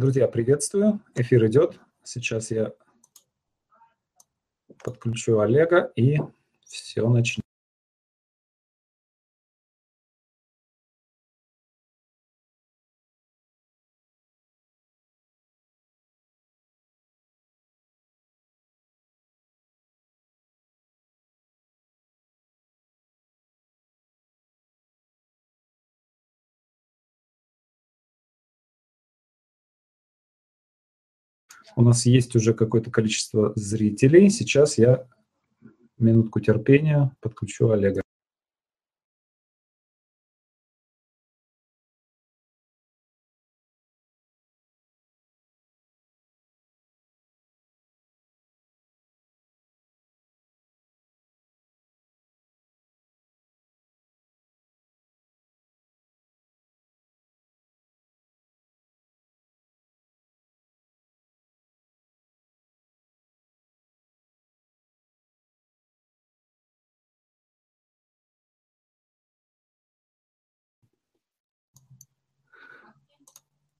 Друзья, приветствую. Эфир идет. Сейчас я подключу Олега и все начнем. У нас есть уже какое-то количество зрителей. Сейчас я минутку терпения подключу Олега.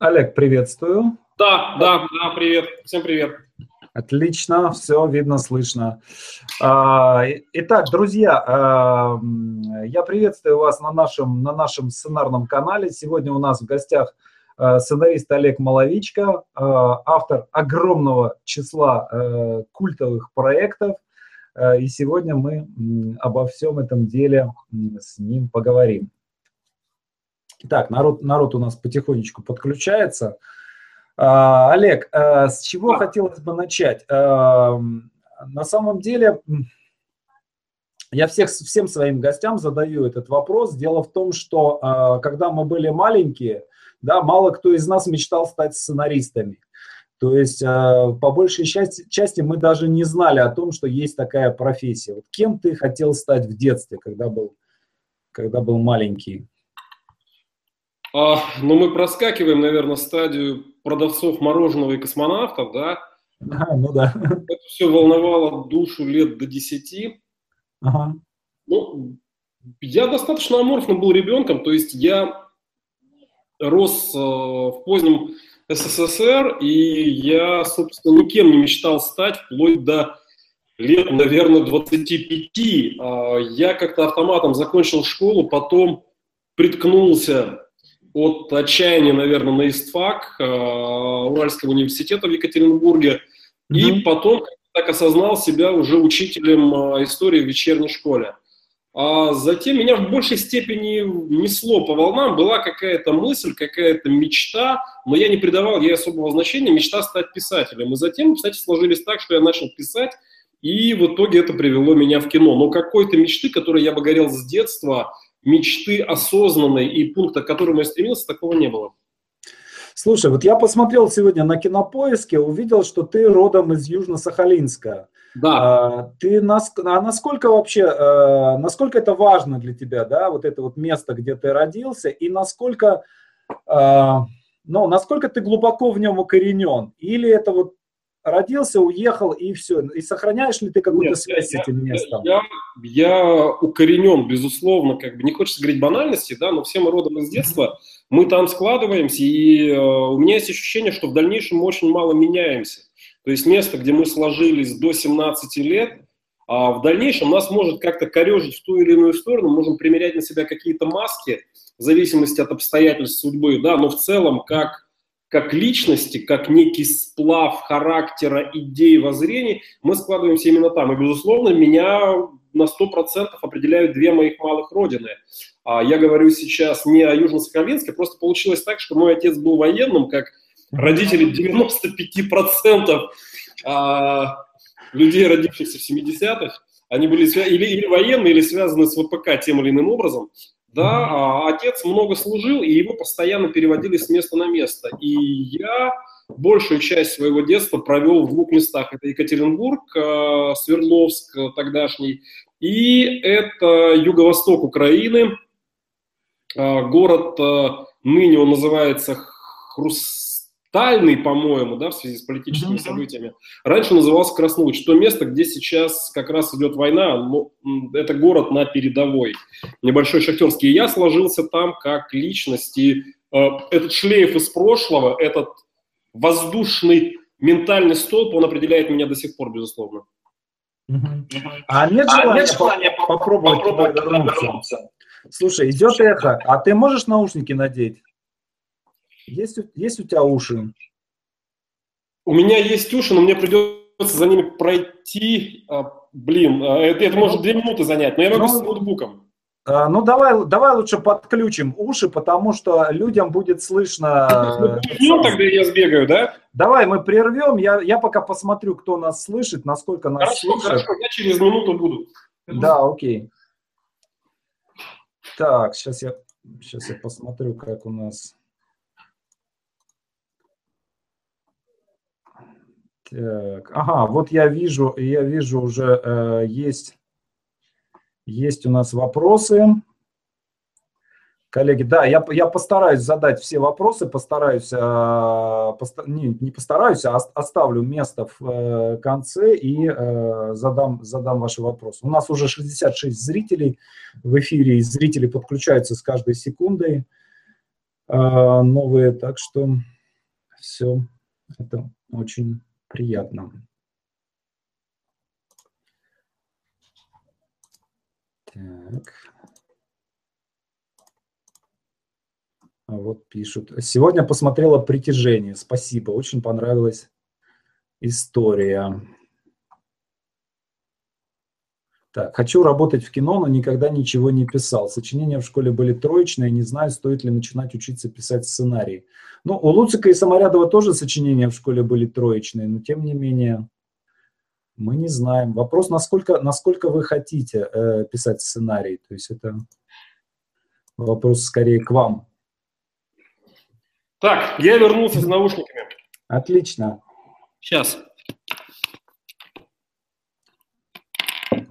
Олег, приветствую. Да, да, да, привет. Всем привет. Отлично, все видно, слышно. А, итак, друзья, а, я приветствую вас на нашем, на нашем сценарном канале. Сегодня у нас в гостях а, сценарист Олег Маловичко, автор огромного числа культовых проектов. И сегодня мы обо всем этом деле с ним поговорим. Так, народ, народ у нас потихонечку подключается. А, Олег, а, с чего хотелось бы начать? А, на самом деле, я всех, всем своим гостям задаю этот вопрос. Дело в том, что а, когда мы были маленькие, да, мало кто из нас мечтал стать сценаристами. То есть а, по большей части, части мы даже не знали о том, что есть такая профессия. Вот кем ты хотел стать в детстве, когда был, когда был маленький? А, ну, мы проскакиваем, наверное, стадию продавцов мороженого и космонавтов, да? А, ну да. Это все волновало душу лет до 10. Ага. Ну, я достаточно аморфным был ребенком, то есть я рос э, в позднем СССР, и я, собственно, никем не мечтал стать вплоть до лет, наверное, 25. А, я как-то автоматом закончил школу, потом приткнулся от отчаяния, наверное, на ИСТФАК э, Уральского университета в Екатеринбурге. Mm-hmm. И потом так осознал себя уже учителем э, истории в вечерней школе. А затем меня в большей степени несло по волнам. Была какая-то мысль, какая-то мечта, но я не придавал ей особого значения. Мечта стать писателем. И затем, кстати, сложились так, что я начал писать, и в итоге это привело меня в кино. Но какой-то мечты, которой я бы горел с детства, мечты осознанной и пункта, к которому я стремился, такого не было. Слушай, вот я посмотрел сегодня на кинопоиске, увидел, что ты родом из Южно-Сахалинска. Да. А, ты нас, а насколько вообще, а, насколько это важно для тебя, да, вот это вот место, где ты родился, и насколько, а, ну, насколько ты глубоко в нем укоренен, или это вот родился, уехал и все. И сохраняешь ли ты какую-то связь с этим местом? Я, я укоренен, безусловно, как бы не хочется говорить банальности, да, но все мы родом из детства, мы там складываемся, и э, у меня есть ощущение, что в дальнейшем мы очень мало меняемся. То есть место, где мы сложились до 17 лет, а в дальнейшем нас может как-то корежить в ту или иную сторону, можем примерять на себя какие-то маски в зависимости от обстоятельств судьбы, да, но в целом как как личности, как некий сплав характера, идей, воззрений, мы складываемся именно там. И, безусловно, меня на 100% определяют две моих малых родины. А я говорю сейчас не о Южно-Сахалинске, просто получилось так, что мой отец был военным, как родители 95% а, людей, родившихся в 70-х, они были или, или военные, или связаны с ВПК тем или иным образом да, а отец много служил, и его постоянно переводили с места на место. И я большую часть своего детства провел в двух местах. Это Екатеринбург, э, Свердловск тогдашний, и это юго-восток Украины, э, город, э, ныне он называется Хрус Тальный, по-моему, да, в связи с политическими mm-hmm. событиями. Раньше назывался Краснолуч. То место, где сейчас как раз идет война, ну, это город на передовой. Небольшой шахтерский. И я сложился там как личность. И э, этот шлейф из прошлого, этот воздушный ментальный столб, он определяет меня до сих пор, безусловно. А нет а желания, а нет желания попробовать, попробовать туда вернуться? вернуться? Слушай, идет эхо, а ты можешь наушники надеть? Есть, есть у тебя уши? У меня есть уши, но мне придется за ними пройти. А, блин, а, это, это может две минуты занять, но я могу ну, с ноутбуком. А, ну, давай, давай лучше подключим уши, потому что людям будет слышно... Ну, тогда я сбегаю, да? Давай мы прервем, я, я пока посмотрю, кто нас слышит, насколько нас хорошо, слышит. Хорошо, я через минуту буду. Да, окей. Так, сейчас я, сейчас я посмотрю, как у нас... Так, ага, вот я вижу, я вижу уже э, есть есть у нас вопросы. Коллеги, да, я, я постараюсь задать все вопросы, постараюсь, э, поста, не, не постараюсь, а оставлю место в э, конце и э, задам, задам ваши вопросы. У нас уже 66 зрителей в эфире, и зрители подключаются с каждой секундой э, новые, так что все это очень приятно. Так. А вот пишут. Сегодня посмотрела «Притяжение». Спасибо, очень понравилась история. Так, хочу работать в кино, но никогда ничего не писал. Сочинения в школе были троечные, не знаю, стоит ли начинать учиться писать сценарий. Ну, у Луцика и Саморядова тоже сочинения в школе были троечные, но тем не менее мы не знаем. Вопрос, насколько, насколько вы хотите э, писать сценарий. То есть это вопрос скорее к вам. Так, я вернулся с наушниками. Отлично. Сейчас.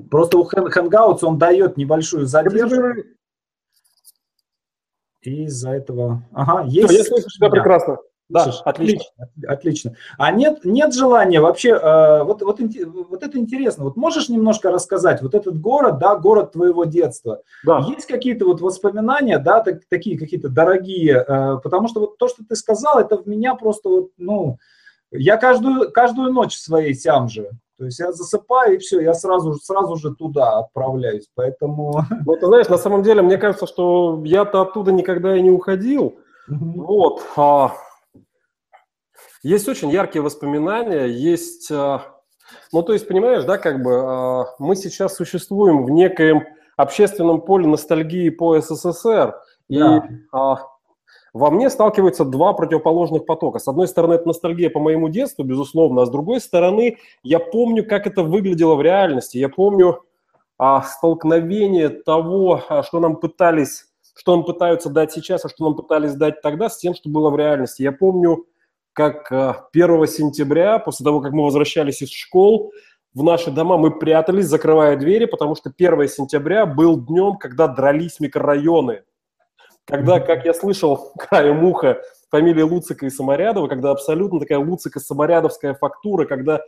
Просто у Hangouts он дает небольшую задержку. И из-за этого... Ага, есть... Я слышу тебя прекрасно. Да, отлично. Отлично. А нет, нет желания вообще, э, вот, вот, вот это интересно, вот можешь немножко рассказать, вот этот город, да, город твоего детства, да. есть какие-то вот воспоминания, да, так, такие какие-то дорогие, э, потому что вот то, что ты сказал, это в меня просто вот, ну, я каждую, каждую ночь своей сям же, то есть я засыпаю, и все, я сразу, сразу же туда отправляюсь, поэтому... Ну, ты знаешь, на самом деле, мне кажется, что я-то оттуда никогда и не уходил, вот, а есть очень яркие воспоминания, есть, а, ну то есть понимаешь, да, как бы а, мы сейчас существуем в некоем общественном поле ностальгии по СССР, и а, во мне сталкиваются два противоположных потока. С одной стороны, это ностальгия по моему детству, безусловно, а с другой стороны, я помню, как это выглядело в реальности. Я помню а, столкновение того, что нам пытались, что нам пытаются дать сейчас, а что нам пытались дать тогда, с тем, что было в реальности. Я помню как 1 э, сентября, после того, как мы возвращались из школ, в наши дома мы прятались, закрывая двери, потому что 1 сентября был днем, когда дрались микрорайоны. Когда, как я слышал краем уха, фамилии Луцика и Саморядова, когда абсолютно такая Луцика-саморядовская фактура, когда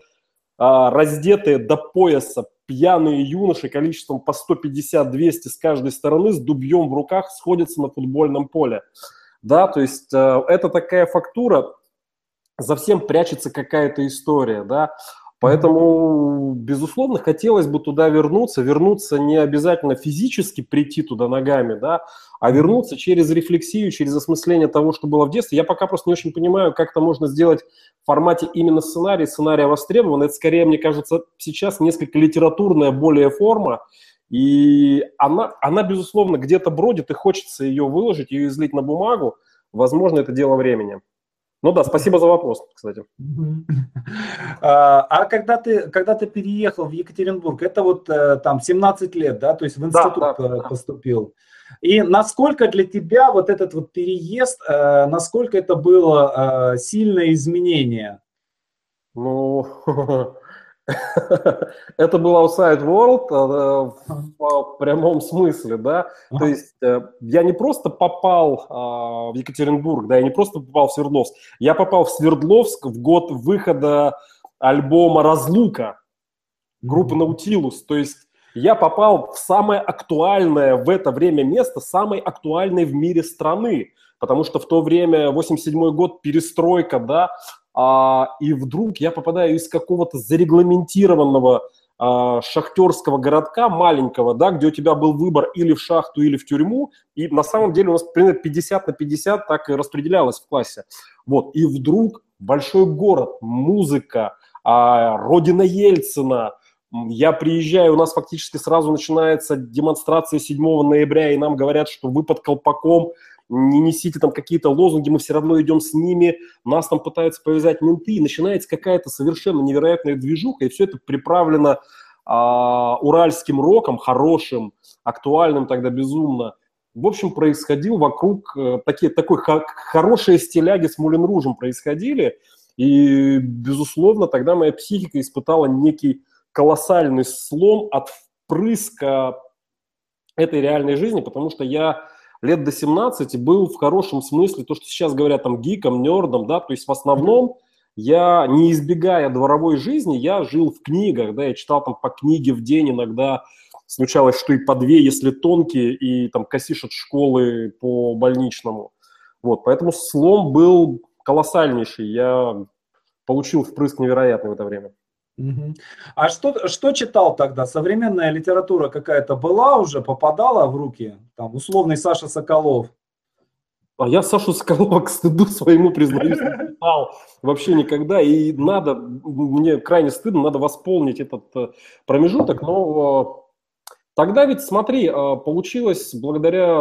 а, раздетые до пояса пьяные юноши количеством по 150-200 с каждой стороны с дубьем в руках сходятся на футбольном поле. Да, то есть э, это такая фактура, за всем прячется какая-то история, да. Поэтому, безусловно, хотелось бы туда вернуться, вернуться не обязательно физически прийти туда ногами, да, а вернуться через рефлексию, через осмысление того, что было в детстве. Я пока просто не очень понимаю, как это можно сделать в формате именно сценария, сценария востребован. Это скорее, мне кажется, сейчас несколько литературная более форма, и она, она безусловно, где-то бродит, и хочется ее выложить, ее излить на бумагу. Возможно, это дело времени. Ну да, спасибо за вопрос, кстати. А, а когда ты, когда ты переехал в Екатеринбург, это вот э, там 17 лет, да, то есть в институт да, да, поступил. И насколько для тебя вот этот вот переезд, э, насколько это было э, сильное изменение? Ну, это был outside world э, в прямом смысле, да. То есть э, я не просто попал а, в Екатеринбург, да, я не просто попал в Свердловск, я попал в Свердловск в год выхода альбома «Разлука» группы «Наутилус». То есть я попал в самое актуальное в это время место, самой актуальной в мире страны, потому что в то время, 87 год, перестройка, да, а, и вдруг я попадаю из какого-то зарегламентированного а, шахтерского городка маленького, да, где у тебя был выбор или в шахту, или в тюрьму, и на самом деле у нас примерно 50 на 50 так и распределялось в классе. Вот, и вдруг большой город, музыка, а, родина Ельцина, я приезжаю, у нас фактически сразу начинается демонстрация 7 ноября, и нам говорят, что вы под колпаком, не несите там какие-то лозунги, мы все равно идем с ними, нас там пытаются повязать менты, и начинается какая-то совершенно невероятная движуха, и все это приправлено а, уральским роком, хорошим, актуальным тогда безумно. В общем, происходил вокруг э, такие, такой х- хорошие стиляги с Мулин Ружем происходили, и, безусловно, тогда моя психика испытала некий колоссальный слом от впрыска этой реальной жизни, потому что я лет до 17 был в хорошем смысле, то, что сейчас говорят там гиком, нердом, да, то есть в основном я, не избегая дворовой жизни, я жил в книгах, да, я читал там по книге в день, иногда случалось, что и по две, если тонкие, и там косишь от школы по больничному. Вот, поэтому слом был колоссальнейший, я получил впрыск невероятный в это время. А что, что читал тогда? Современная литература какая-то была уже, попадала в руки? Там условный Саша Соколов. А я Сашу Соколова к стыду своему признаюсь, не читал вообще никогда. И надо, мне крайне стыдно, надо восполнить этот э, промежуток. Но э, тогда ведь, смотри, э, получилось благодаря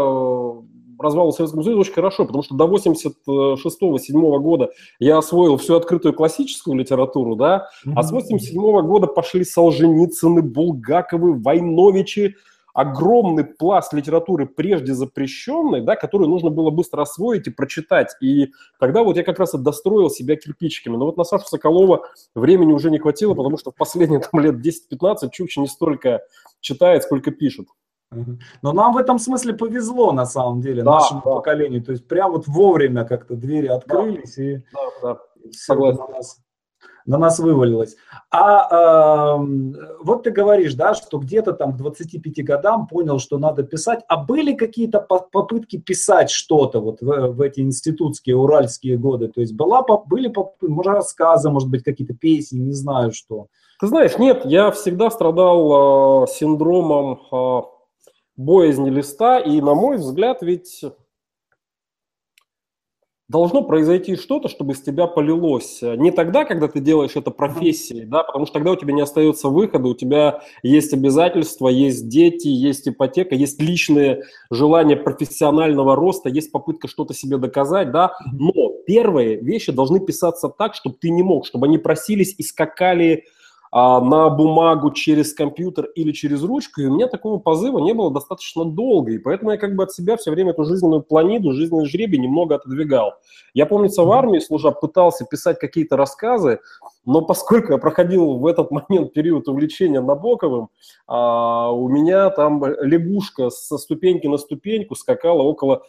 развалу Советского Союза очень хорошо, потому что до 86-7 года я освоил всю открытую классическую литературу, да, а с 87 года пошли Солженицыны, Булгаковы, Войновичи, огромный пласт литературы, прежде запрещенной, да, которую нужно было быстро освоить и прочитать. И тогда вот я как раз и достроил себя кирпичиками. Но вот на Сашу Соколова времени уже не хватило, потому что в последние там, лет 10-15 Чукча не столько читает, сколько пишет. Но нам в этом смысле повезло, на самом деле, да, нашему да. поколению. То есть прям вот вовремя как-то двери открылись, да. и да, да. Согласен. На, нас, на нас вывалилось. А э, вот ты говоришь, да, что где-то там к 25 годам понял, что надо писать. А были какие-то попытки писать что-то вот в, в эти институтские, уральские годы? То есть была, были попытки, может, рассказы, может быть, какие-то песни, не знаю что. Ты знаешь, нет, я всегда страдал э, синдромом... Э, боязни листа, и, на мой взгляд, ведь должно произойти что-то, чтобы с тебя полилось. Не тогда, когда ты делаешь это профессией, да, потому что тогда у тебя не остается выхода, у тебя есть обязательства, есть дети, есть ипотека, есть личные желания профессионального роста, есть попытка что-то себе доказать, да, но первые вещи должны писаться так, чтобы ты не мог, чтобы они просились и скакали а, на бумагу через компьютер или через ручку, и у меня такого позыва не было достаточно долго, и поэтому я как бы от себя все время эту жизненную планиду, жизненный жребий немного отодвигал. Я, помнится, в армии, служа, пытался писать какие-то рассказы, но поскольку я проходил в этот момент период увлечения Набоковым, а, у меня там лягушка со ступеньки на ступеньку скакала около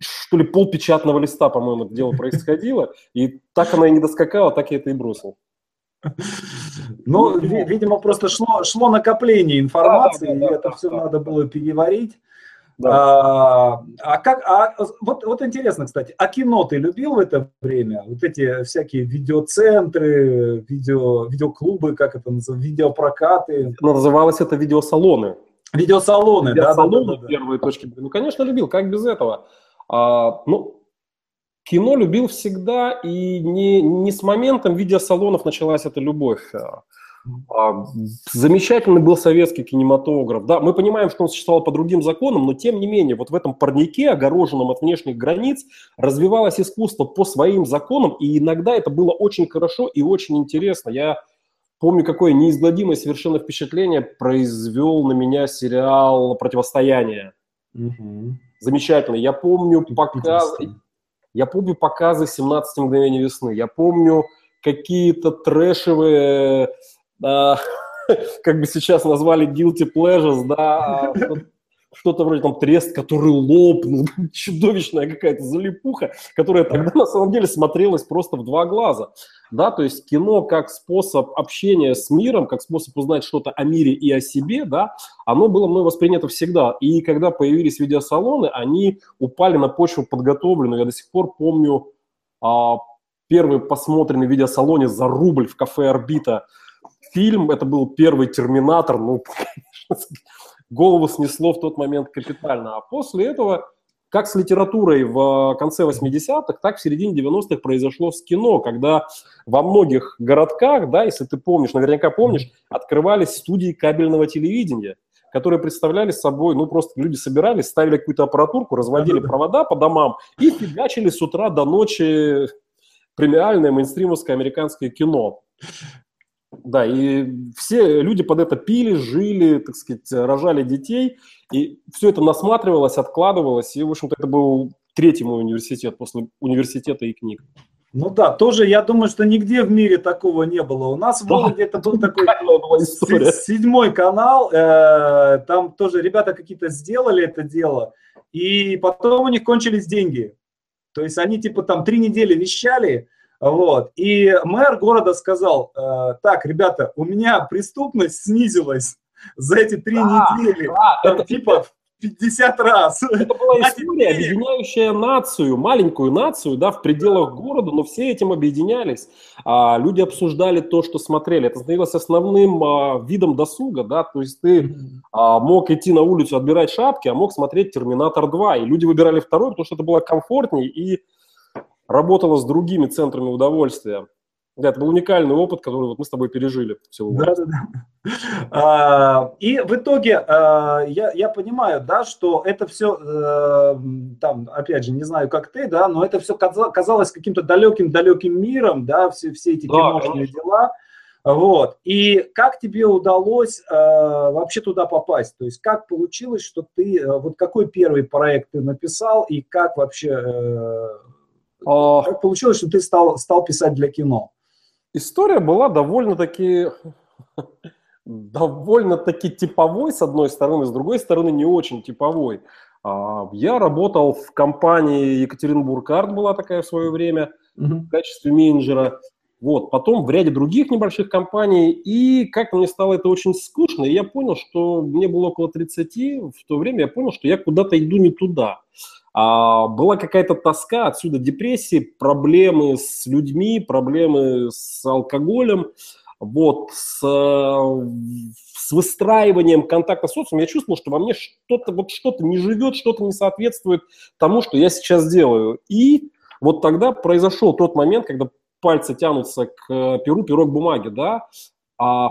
что ли, полпечатного листа, по-моему, это дело происходило, и так она и не доскакала, так я это и бросил. Ну, видимо, просто шло, шло накопление информации, да, да, да, и это да, все да, надо было переварить. Да. А, а как, а, вот, вот интересно, кстати, а кино ты любил в это время? Вот эти всякие видеоцентры, видео, видеоклубы, как это называется, видеопрокаты? Называлось это видеосалоны. Видеосалоны, Видеосалоны, да, да, да, первые точки. Ну, конечно, любил, как без этого. А, ну, Кино любил всегда, и не, не с моментом видеосалонов началась эта любовь. А, а, замечательный был советский кинематограф. Да, мы понимаем, что он существовал по другим законам, но тем не менее, вот в этом парнике, огороженном от внешних границ, развивалось искусство по своим законам, и иногда это было очень хорошо и очень интересно. Я помню, какое неизгладимое совершенно впечатление произвел на меня сериал «Противостояние». Угу. Замечательный. Я помню показ... Я помню показы 17 мгновений весны. Я помню какие-то трэшевые, э, как бы сейчас назвали guilty pleasures, да, что-то вроде там трест, который лопнул, чудовищная какая-то залипуха, которая тогда на самом деле смотрелась просто в два глаза. Да, то есть кино как способ общения с миром, как способ узнать что-то о мире и о себе, да, оно было мной воспринято всегда. И когда появились видеосалоны, они упали на почву подготовленную. Я до сих пор помню а, первый посмотренный в видеосалоне за рубль в кафе «Орбита» фильм. Это был первый «Терминатор». Ну, голову снесло в тот момент капитально. А после этого, как с литературой в конце 80-х, так в середине 90-х произошло с кино, когда во многих городках, да, если ты помнишь, наверняка помнишь, открывались студии кабельного телевидения которые представляли собой, ну, просто люди собирались, ставили какую-то аппаратурку, разводили провода по домам и фигачили с утра до ночи премиальное мейнстримовское американское кино. Да, и все люди под это пили, жили, так сказать, рожали детей, и все это насматривалось, откладывалось, и, в общем-то, это был третий мой университет после университета и книг. Ну да, тоже я думаю, что нигде в мире такого не было. У нас в Вологде это был такой седьмой канал, э, там тоже ребята какие-то сделали это дело, и потом у них кончились деньги. То есть они типа там три недели вещали, вот. И мэр города сказал, э, так, ребята, у меня преступность снизилась за эти три а, недели. А, это, типа 50 раз. Это была история, объединяющая нацию, маленькую нацию, да, в пределах города, но все этим объединялись. А, люди обсуждали то, что смотрели. Это становилось основным а, видом досуга, да, то есть ты а, мог идти на улицу, отбирать шапки, а мог смотреть «Терминатор 2», и люди выбирали второй, потому что это было комфортнее и работала с другими центрами удовольствия. Да, это был уникальный опыт, который вот мы с тобой пережили. Да, да, да. А, и в итоге а, я, я понимаю, да, что это все, а, там, опять же, не знаю, как ты, да, но это все казалось каким-то далеким-далеким миром, да, все, все эти киношные да, дела. Вот. И как тебе удалось э, вообще туда попасть? То есть как получилось, что ты, вот какой первый проект ты написал и как вообще э, а... Как получилось, что ты стал, стал писать для кино? История была довольно-таки довольно-таки типовой, с одной стороны, с другой стороны, не очень типовой. А, я работал в компании Екатеринбург Арт, была такая в свое время, mm-hmm. в качестве менеджера. Вот, потом в ряде других небольших компаний, и как-то мне стало это очень скучно, и я понял, что мне было около 30, в то время я понял, что я куда-то иду не туда. А была какая-то тоска, отсюда депрессии, проблемы с людьми, проблемы с алкоголем, вот, с, с выстраиванием контакта с социумом. Я чувствовал, что во мне что-то вот что-то не живет, что-то не соответствует тому, что я сейчас делаю. И вот тогда произошел тот момент, когда пальцы тянутся к перу, пирог бумаги, да, а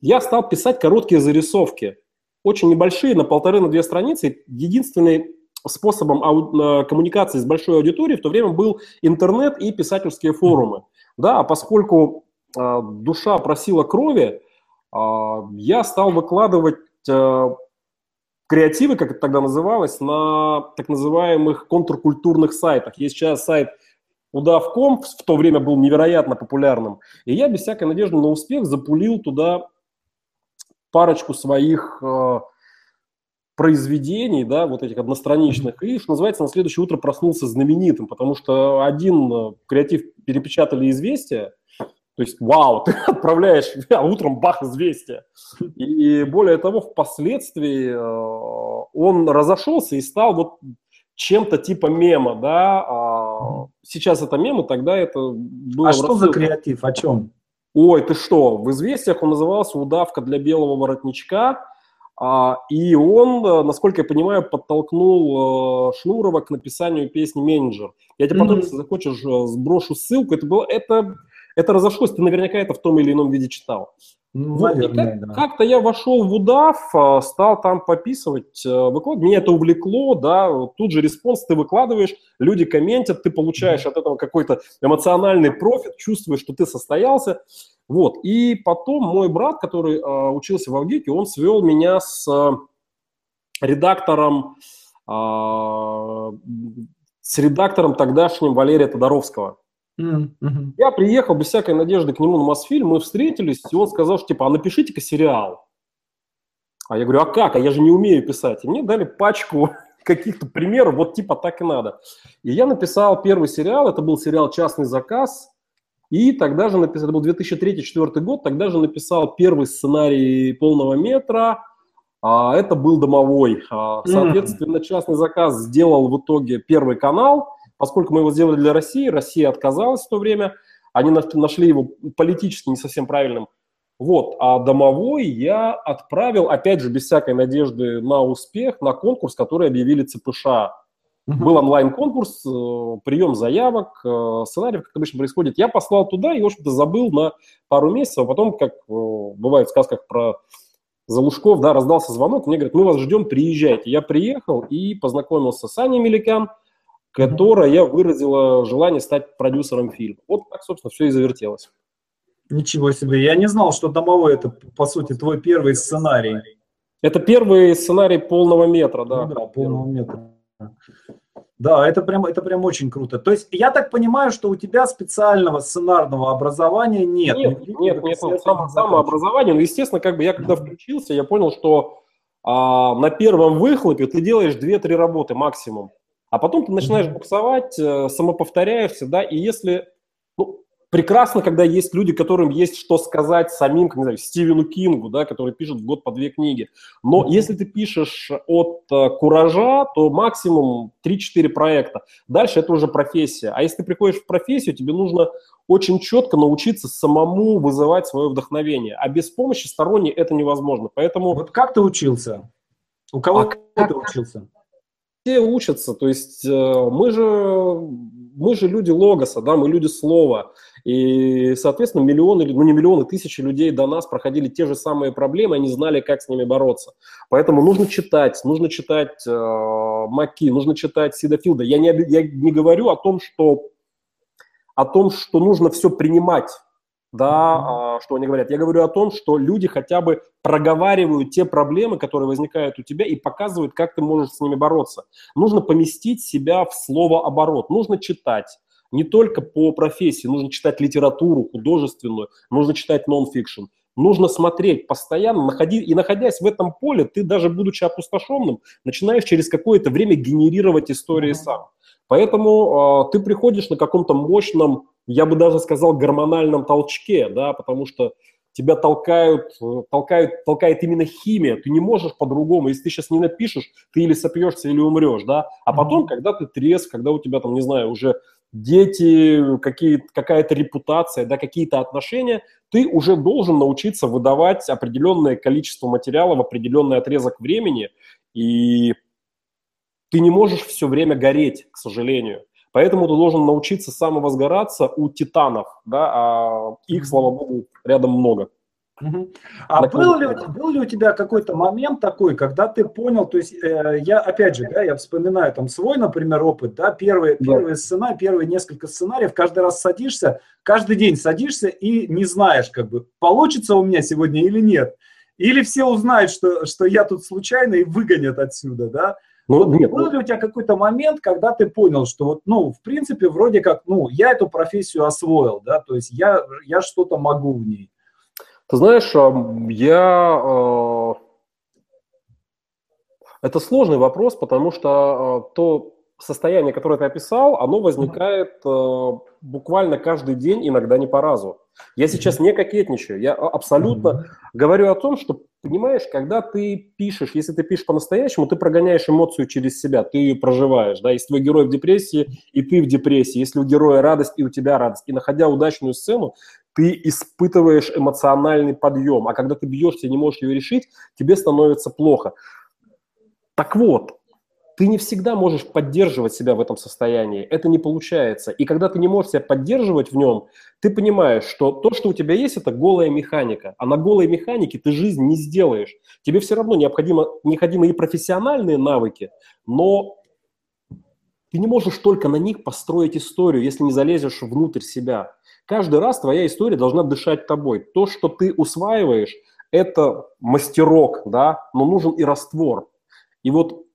я стал писать короткие зарисовки, очень небольшие, на полторы, на две страницы. Единственный способом ау- коммуникации с большой аудиторией в то время был интернет и писательские форумы. Да, а поскольку э, душа просила крови, э, я стал выкладывать э, креативы, как это тогда называлось, на так называемых контркультурных сайтах. Есть сейчас сайт удав.ком, в то время был невероятно популярным. И я без всякой надежды на успех запулил туда парочку своих э, произведений, да, вот этих одностраничных, и, что называется, на следующее утро проснулся знаменитым, потому что один э, креатив перепечатали известия, то есть, вау, ты отправляешь, а утром бах, известие. И более того, впоследствии э, он разошелся и стал вот чем-то типа мема, да. А сейчас это мемы, тогда это было... А что за креатив, о чем? Ой, ты что, в известиях он назывался «Удавка для белого воротничка», а, и он, э, насколько я понимаю, подтолкнул э, Шнурова к написанию песни «Менеджер». Я тебе потом, mm-hmm. если захочешь, э, сброшу ссылку. Это было, это, это разошлось, ты наверняка это в том или ином виде читал. Ну, вот, наверное, как, да. Как-то я вошел в удав, стал там пописывать, выкладывать. Меня это увлекло, да, тут же response ты выкладываешь, люди комментят, ты получаешь от этого какой-то эмоциональный профит, чувствуешь, что ты состоялся. Вот, и потом мой брат, который э, учился в ВГИКе, он свел меня с э, редактором, э, с редактором тогдашним Валерия Тодоровского. Mm-hmm. Я приехал без всякой надежды к нему на Мосфильм, мы встретились, и он сказал, что типа, а напишите-ка сериал. А я говорю, а как? А я же не умею писать. И мне дали пачку каких-то примеров, вот типа так и надо. И я написал первый сериал, это был сериал «Частный заказ», и тогда же написал, это был 2003-2004 год, тогда же написал первый сценарий полного метра, а это был домовой. А, соответственно, частный заказ сделал в итоге первый канал, поскольку мы его сделали для России, Россия отказалась в то время, они нашли его политически не совсем правильным. Вот, а домовой я отправил, опять же, без всякой надежды на успех, на конкурс, который объявили ЦПШ. Uh-huh. Был онлайн-конкурс, э, прием заявок, э, сценариев, как обычно происходит. Я послал туда и, в общем-то, забыл на пару месяцев, а потом, как э, бывает в сказках про Залушков, да, раздался звонок, мне говорят, мы вас ждем, приезжайте. Я приехал и познакомился с Аней Меликян, которая выразила желание стать продюсером фильма. Вот так, собственно, все и завертелось. Ничего себе. Я не знал, что «Домовой» – это, по сути, твой первый сценарий. Это первый сценарий полного метра, да. Ну, да, полного метра. Да, это прям, это прям очень круто. То есть я так понимаю, что у тебя специального сценарного образования нет. Нет, нет, нет, нет само, самообразование. Ну, естественно, как бы я когда включился, я понял, что а, на первом выхлопе ты делаешь 2-3 работы максимум. А потом ты начинаешь буксовать, э, самоповторяешься, да, и если прекрасно, когда есть люди, которым есть что сказать самим, как, не знаю, Стивену Кингу, да, который пишет в год по две книги. Но если ты пишешь от э, куража, то максимум 3-4 проекта. Дальше это уже профессия. А если ты приходишь в профессию, тебе нужно очень четко научиться самому вызывать свое вдохновение. А без помощи сторонней это невозможно. Поэтому... Вот как ты учился? У кого а как ты учился? Все учатся. То есть э, мы же, мы же люди логоса, да, мы люди слова. И, соответственно, миллионы, ну не миллионы, тысячи людей до нас проходили те же самые проблемы, они знали, как с ними бороться. Поэтому нужно читать, нужно читать э, Маки, нужно читать Сидафилда. Я не, я не говорю о том, что, о том, что нужно все принимать, да, mm что они говорят. Я говорю о том, что люди хотя бы проговаривают те проблемы, которые возникают у тебя, и показывают, как ты можешь с ними бороться. Нужно поместить себя в слово оборот, нужно читать, не только по профессии, нужно читать литературу художественную, нужно читать нон-фикшн, нужно смотреть постоянно, находи, и находясь в этом поле, ты даже будучи опустошенным, начинаешь через какое-то время генерировать истории сам. Поэтому э, ты приходишь на каком-то мощном, я бы даже сказал, гормональном толчке, да, потому что тебя толкают, толкают, толкает именно химия, ты не можешь по-другому, если ты сейчас не напишешь, ты или сопьешься, или умрешь, да, а потом, когда ты трезв, когда у тебя там, не знаю, уже дети, какие, какая-то репутация, да, какие-то отношения, ты уже должен научиться выдавать определенное количество материала в определенный отрезок времени, и ты не можешь все время гореть, к сожалению. Поэтому ты должен научиться самовозгораться у титанов, да, а их, слава богу, рядом много. А был ли, был ли у тебя какой-то момент такой, когда ты понял, то есть э, я опять же, да, я вспоминаю там свой, например, опыт, да, первые, да. первые сценарии, первые несколько сценариев, каждый раз садишься, каждый день садишься и не знаешь, как бы, получится у меня сегодня или нет. Или все узнают, что, что я тут случайно и выгонят отсюда, да. Ну, нет, был ли у тебя какой-то момент, когда ты понял, что вот, ну, в принципе, вроде как, ну, я эту профессию освоил, да, то есть я, я что-то могу в ней. Ты знаешь, я... Э, это сложный вопрос, потому что э, то состояние, которое ты описал, оно возникает буквально каждый день, иногда не по разу. Я сейчас не кокетничаю, я абсолютно говорю о том, что, понимаешь, когда ты пишешь, если ты пишешь по-настоящему, ты прогоняешь эмоцию через себя, ты ее проживаешь, да, если твой герой в депрессии, и ты в депрессии, если у героя радость, и у тебя радость, и находя удачную сцену, ты испытываешь эмоциональный подъем, а когда ты бьешься и не можешь ее решить, тебе становится плохо. Так вот, ты не всегда можешь поддерживать себя в этом состоянии. Это не получается. И когда ты не можешь себя поддерживать в нем, ты понимаешь, что то, что у тебя есть, это голая механика. А на голой механике ты жизнь не сделаешь. Тебе все равно необходимо, необходимы и профессиональные навыки, но ты не можешь только на них построить историю, если не залезешь внутрь себя. Каждый раз твоя история должна дышать тобой. То, что ты усваиваешь, это мастерок, да, но нужен и раствор. И вот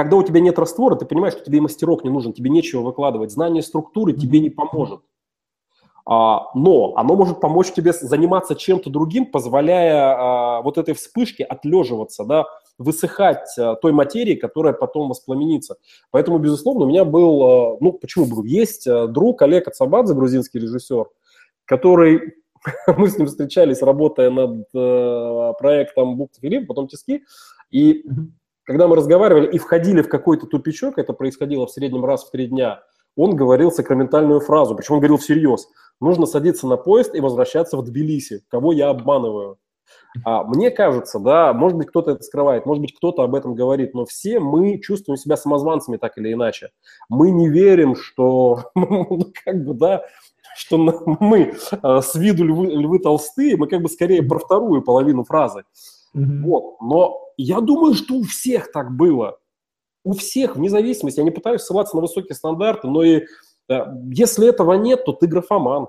когда у тебя нет раствора, ты понимаешь, что тебе и мастерок не нужен, тебе нечего выкладывать. Знание структуры тебе не поможет. А, но оно может помочь тебе заниматься чем-то другим, позволяя а, вот этой вспышке отлеживаться, да, высыхать а, той материи, которая потом воспламенится. Поэтому, безусловно, у меня был, ну, почему был, есть друг Олег Ацабадзе, грузинский режиссер, который, мы с ним встречались, работая над а, проектом Бухта Филипп, потом Тиски, и когда мы разговаривали и входили в какой-то тупичок, это происходило в среднем раз в три дня, он говорил сакраментальную фразу, причем он говорил всерьез. Нужно садиться на поезд и возвращаться в Тбилиси. Кого я обманываю? А мне кажется, да, может быть, кто-то это скрывает, может быть, кто-то об этом говорит, но все мы чувствуем себя самозванцами так или иначе. Мы не верим, что, ну, как бы, да, что мы э, с виду львы толстые, мы как бы скорее про вторую половину фразы. Mm-hmm. Вот. Но я думаю, что у всех так было. У всех, вне зависимости. Я не пытаюсь ссылаться на высокие стандарты, но и э, если этого нет, то ты графоман.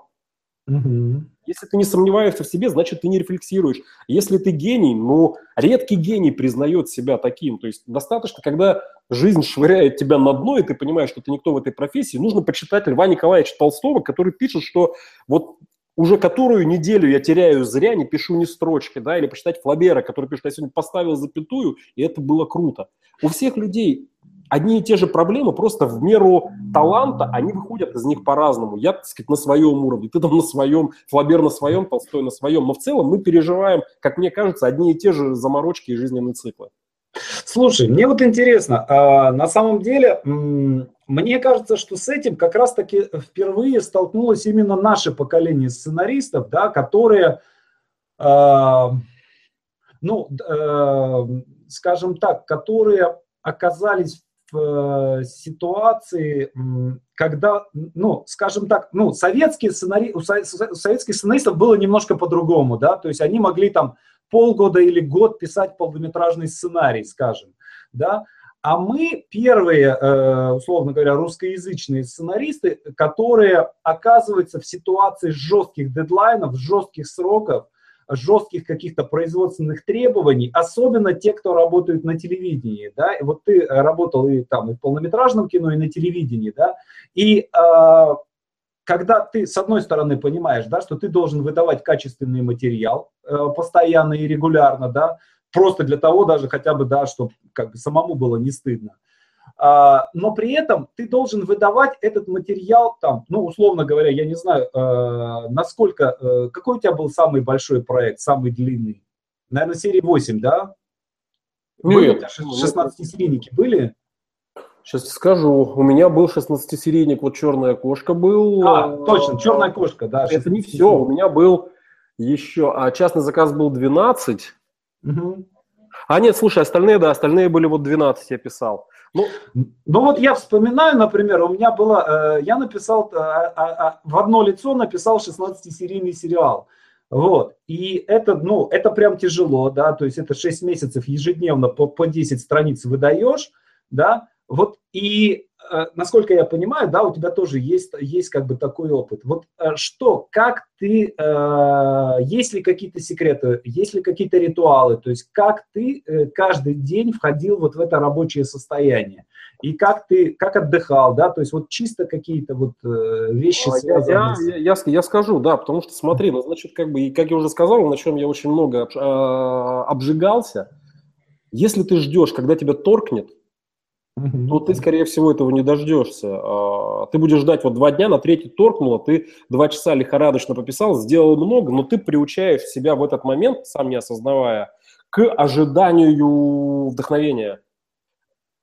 Угу. Если ты не сомневаешься в себе, значит, ты не рефлексируешь. Если ты гений, ну, редкий гений признает себя таким. То есть достаточно, когда жизнь швыряет тебя на дно, и ты понимаешь, что ты никто в этой профессии, нужно почитать Льва Николаевича Толстого, который пишет, что вот уже которую неделю я теряю зря, не пишу ни строчки, да, или почитать Флабера, который пишет, я сегодня поставил запятую, и это было круто. У всех людей одни и те же проблемы, просто в меру таланта они выходят из них по-разному. Я, так сказать, на своем уровне, ты там на своем, Флабер на своем, Толстой на своем. Но в целом мы переживаем, как мне кажется, одни и те же заморочки и жизненные циклы. Слушай, мне вот интересно, а, на самом деле, мне кажется, что с этим как раз-таки впервые столкнулось именно наше поколение сценаристов, да, которые, а, ну, э, скажем так, которые оказались Э, ситуации, когда, ну, скажем так, ну, советские сценари... у советских сценаристов было немножко по-другому, да, то есть они могли там полгода или год писать полнометражный сценарий, скажем, да, а мы первые, э, условно говоря, русскоязычные сценаристы, которые оказываются в ситуации жестких дедлайнов, жестких сроков, жестких каких-то производственных требований, особенно те, кто работают на телевидении, да, и вот ты работал и там и в полнометражном кино, и на телевидении, да, и э, когда ты, с одной стороны, понимаешь, да, что ты должен выдавать качественный материал э, постоянно и регулярно, да, просто для того даже хотя бы, да, чтобы как бы самому было не стыдно, а, но при этом ты должен выдавать этот материал там, ну, условно говоря, я не знаю, э, насколько, э, какой у тебя был самый большой проект, самый длинный? Наверное, серии 8, да? Нет. 16-серийники были? Сейчас скажу. У меня был 16-серийник, вот «Черная кошка» был. А, точно, «Черная кошка», да. Это не все, у меня был еще, а частный заказ был 12. Угу. А нет, слушай, остальные, да, остальные были вот 12 я писал. Ну, ну вот я вспоминаю, например, у меня было, э, я написал, э, э, в одно лицо написал 16-серийный сериал. Вот. И это, ну, это прям тяжело, да, то есть это 6 месяцев ежедневно по, по 10 страниц выдаешь, да, вот и Э, насколько я понимаю, да, у тебя тоже есть, есть как бы такой опыт. Вот э, что, как ты, э, есть ли какие-то секреты, есть ли какие-то ритуалы, то есть как ты каждый день входил вот в это рабочее состояние? И как ты, как отдыхал, да, то есть вот чисто какие-то вот вещи а, связанные я, я, я, я скажу, да, потому что смотри, ну, значит, как бы, как я уже сказал, на чем я очень много обжигался, если ты ждешь, когда тебя торкнет, то ты, скорее всего, этого не дождешься. А, ты будешь ждать вот два дня, на третий торкнуло, ты два часа лихорадочно пописал, сделал много, но ты приучаешь себя в этот момент, сам не осознавая, к ожиданию вдохновения.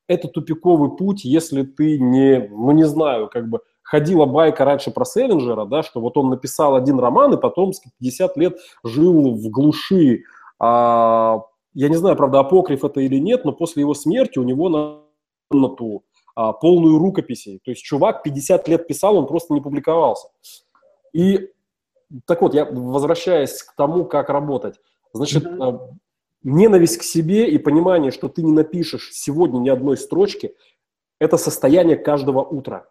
Это тупиковый путь, если ты не, ну не знаю, как бы ходила байка раньше про Селлинджера, да, что вот он написал один роман и потом 50 лет жил в глуши. А, я не знаю, правда, апокриф это или нет, но после его смерти у него на комнату, а, полную рукописей. То есть чувак 50 лет писал, он просто не публиковался. И так вот, я возвращаясь к тому, как работать. Значит, mm-hmm. ненависть к себе и понимание, что ты не напишешь сегодня ни одной строчки, это состояние каждого утра.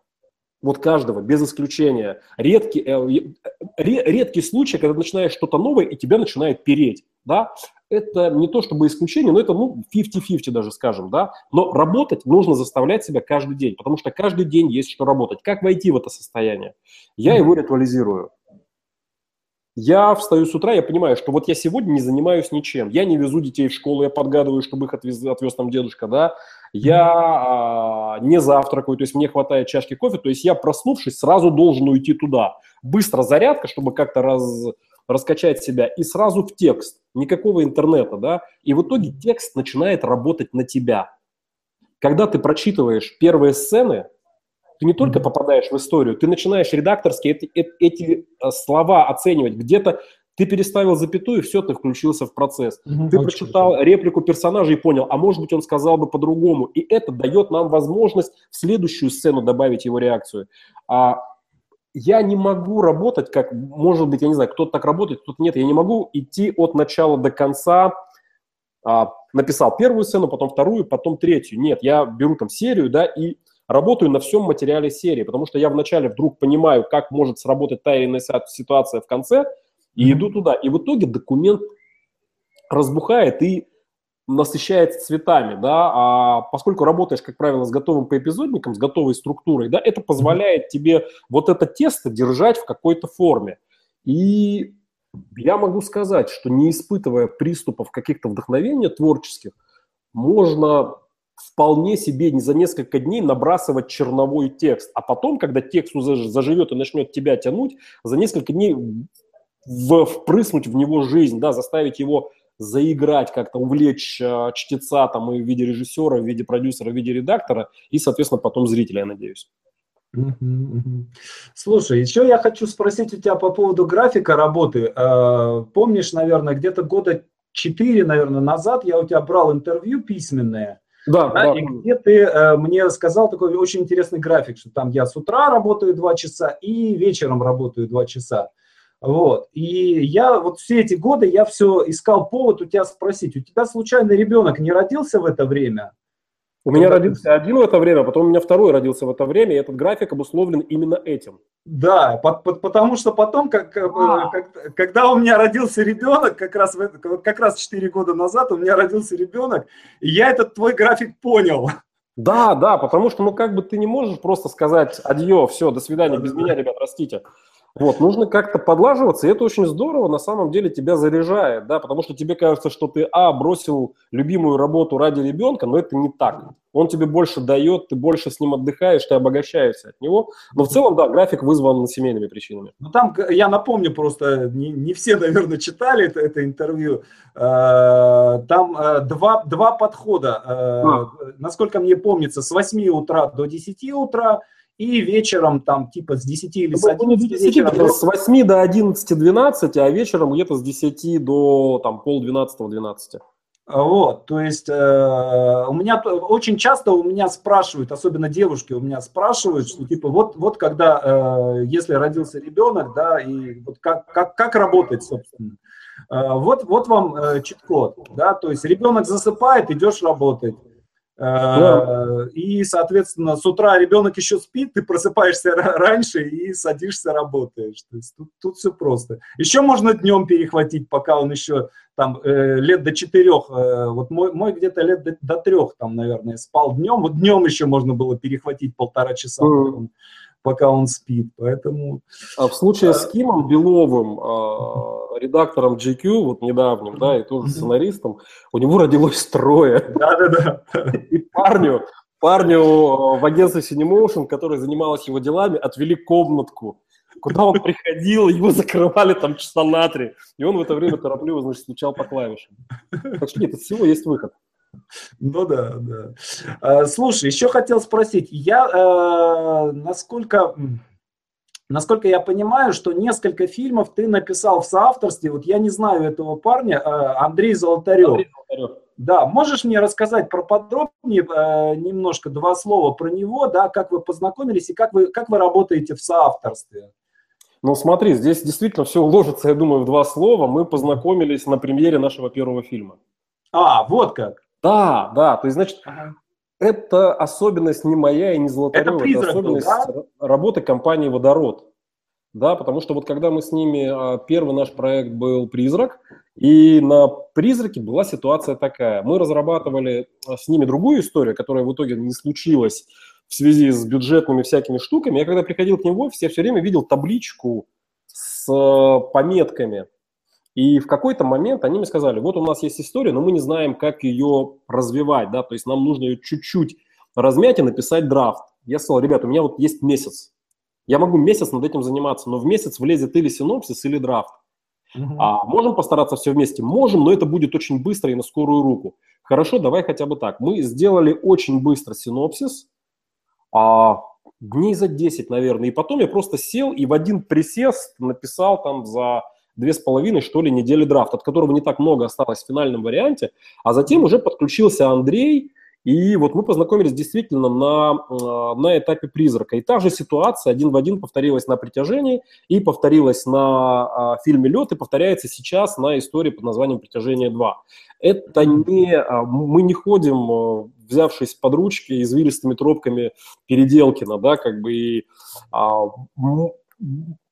Вот каждого, без исключения. Редкий, э, редкий случай, когда начинаешь что-то новое, и тебя начинает переть. Да? это не то чтобы исключение, но это ну 50-50 даже скажем, да. Но работать нужно заставлять себя каждый день, потому что каждый день есть что работать. Как войти в это состояние? Я его ритуализирую. Я встаю с утра, я понимаю, что вот я сегодня не занимаюсь ничем. Я не везу детей в школу, я подгадываю, чтобы их отвез, отвез там дедушка, да. Я а, не завтракаю, то есть мне хватает чашки кофе, то есть я, проснувшись, сразу должен уйти туда. Быстро зарядка, чтобы как-то раз, раскачать себя, и сразу в текст, никакого интернета, да, и в итоге текст начинает работать на тебя. Когда ты прочитываешь первые сцены, ты не только попадаешь в историю, ты начинаешь редакторски эти, эти, эти слова оценивать. Где-то ты переставил запятую, все, ты включился в процесс. Угу, ты прочитал круто. реплику персонажа и понял, а может быть он сказал бы по-другому. И это дает нам возможность в следующую сцену добавить его реакцию. А я не могу работать, как, может быть, я не знаю, кто-то так работает, кто-то нет. Я не могу идти от начала до конца. А, написал первую сцену, потом вторую, потом третью. Нет, я беру там серию, да, и работаю на всем материале серии, потому что я вначале вдруг понимаю, как может сработать та или иная ситуация в конце – и иду туда. И в итоге документ разбухает и насыщается цветами, да, а поскольку работаешь, как правило, с готовым поэпизодником, с готовой структурой, да, это позволяет тебе вот это тесто держать в какой-то форме. И я могу сказать, что не испытывая приступов каких-то вдохновения творческих, можно вполне себе не за несколько дней набрасывать черновой текст, а потом, когда текст уже заживет и начнет тебя тянуть, за несколько дней в, впрыснуть в него жизнь, да, заставить его заиграть, как-то увлечь э, чтеца там и в виде режиссера, в виде продюсера, в виде редактора и, соответственно, потом зрителя, я надеюсь. Слушай, еще я хочу спросить у тебя по поводу графика работы. Э, помнишь, наверное, где-то года четыре, наверное, назад я у тебя брал интервью письменное, да, да, да. И где ты э, мне сказал такой очень интересный график, что там я с утра работаю два часа и вечером работаю два часа. Вот. И я вот все эти годы я все искал повод у тебя спросить, у тебя случайно ребенок не родился в это время? У меня родился один в это время, потом у меня второй родился в это время, и этот график обусловлен именно этим. Да, по, по, потому что потом, как, э, а. как, когда у меня родился ребенок, как раз, в, как раз 4 года назад у меня родился ребенок, и я этот твой график понял. Да, да, потому что, ну, как бы ты не можешь просто сказать адье, все, до свидания, без меня, ребят, растите. Вот, нужно как-то подлаживаться, и это очень здорово, на самом деле тебя заряжает, да, потому что тебе кажется, что ты, а, бросил любимую работу ради ребенка, но это не так. Он тебе больше дает, ты больше с ним отдыхаешь, ты обогащаешься от него. Но в целом, да, график вызван семейными причинами. Ну, там, я напомню просто, не, не все, наверное, читали это, это интервью, э, там э, два, два подхода, э, а. насколько мне помнится, с 8 утра до 10 утра, и вечером там типа с 10 или с 11 10, вечера. С 8 до 11-12, а вечером где-то с 10 до там пол 12-12. Вот, то есть э, у меня очень часто у меня спрашивают, особенно девушки у меня спрашивают, что типа вот, вот когда, э, если родился ребенок, да, и вот как, как, как работать, собственно. Э, вот, вот вам э, чит-код, да, то есть ребенок засыпает, идешь работать. Э, и, соответственно, с утра ребенок еще спит, ты просыпаешься раньше и садишься, работаешь. То есть тут, тут все просто. Еще можно днем перехватить, пока он еще там э, лет до четырех, э, вот мой, мой где-то лет до, до трех там, наверное, спал днем. Вот днем еще можно было перехватить полтора часа. Mm пока он спит. Поэтому... А в случае с Кимом Беловым, э, редактором GQ, вот недавним, да, и тоже сценаристом, у него родилось трое. Да-да-да. И парню, парню в агентстве Cinemotion, который занималась его делами, отвели комнатку, куда он приходил, его закрывали там часа на три, и он в это время торопливо, значит, стучал по клавишам. Так что нет, из всего есть выход. Ну да, да. А, слушай, еще хотел спросить, я э, насколько, насколько я понимаю, что несколько фильмов ты написал в соавторстве, вот я не знаю этого парня, э, Андрей Золотарев. Андрей Золотарев. Да, можешь мне рассказать про подробнее э, немножко два слова про него, да, как вы познакомились и как вы, как вы работаете в соавторстве? Ну, смотри, здесь действительно все уложится, я думаю, в два слова. Мы познакомились на премьере нашего первого фильма. А, вот как. Да, да, то есть, значит, ага. это особенность не моя и не Золотарева, это, призрак это особенность был, да? работы компании «Водород». Да, потому что вот когда мы с ними, а, первый наш проект был «Призрак», и на «Призраке» была ситуация такая. Мы разрабатывали а, с ними другую историю, которая в итоге не случилась в связи с бюджетными всякими штуками. Я когда приходил к ним в офис, я все время видел табличку с а, пометками – и в какой-то момент они мне сказали, вот у нас есть история, но мы не знаем, как ее развивать, да, то есть нам нужно ее чуть-чуть размять и написать драфт. Я сказал, ребят, у меня вот есть месяц. Я могу месяц над этим заниматься, но в месяц влезет или синопсис, или драфт. Uh-huh. А можем постараться все вместе? Можем, но это будет очень быстро и на скорую руку. Хорошо, давай хотя бы так. Мы сделали очень быстро синопсис, а дней за 10, наверное. И потом я просто сел и в один присест написал там за две с половиной, что ли, недели драфт, от которого не так много осталось в финальном варианте. А затем уже подключился Андрей, и вот мы познакомились действительно на, э, на этапе «Призрака». И та же ситуация один в один повторилась на «Притяжении», и повторилась на а, фильме «Лед», и повторяется сейчас на истории под названием «Притяжение 2». Это не... А, мы не ходим, э, взявшись под ручки извилистыми тропками Переделкина, да, как бы и а,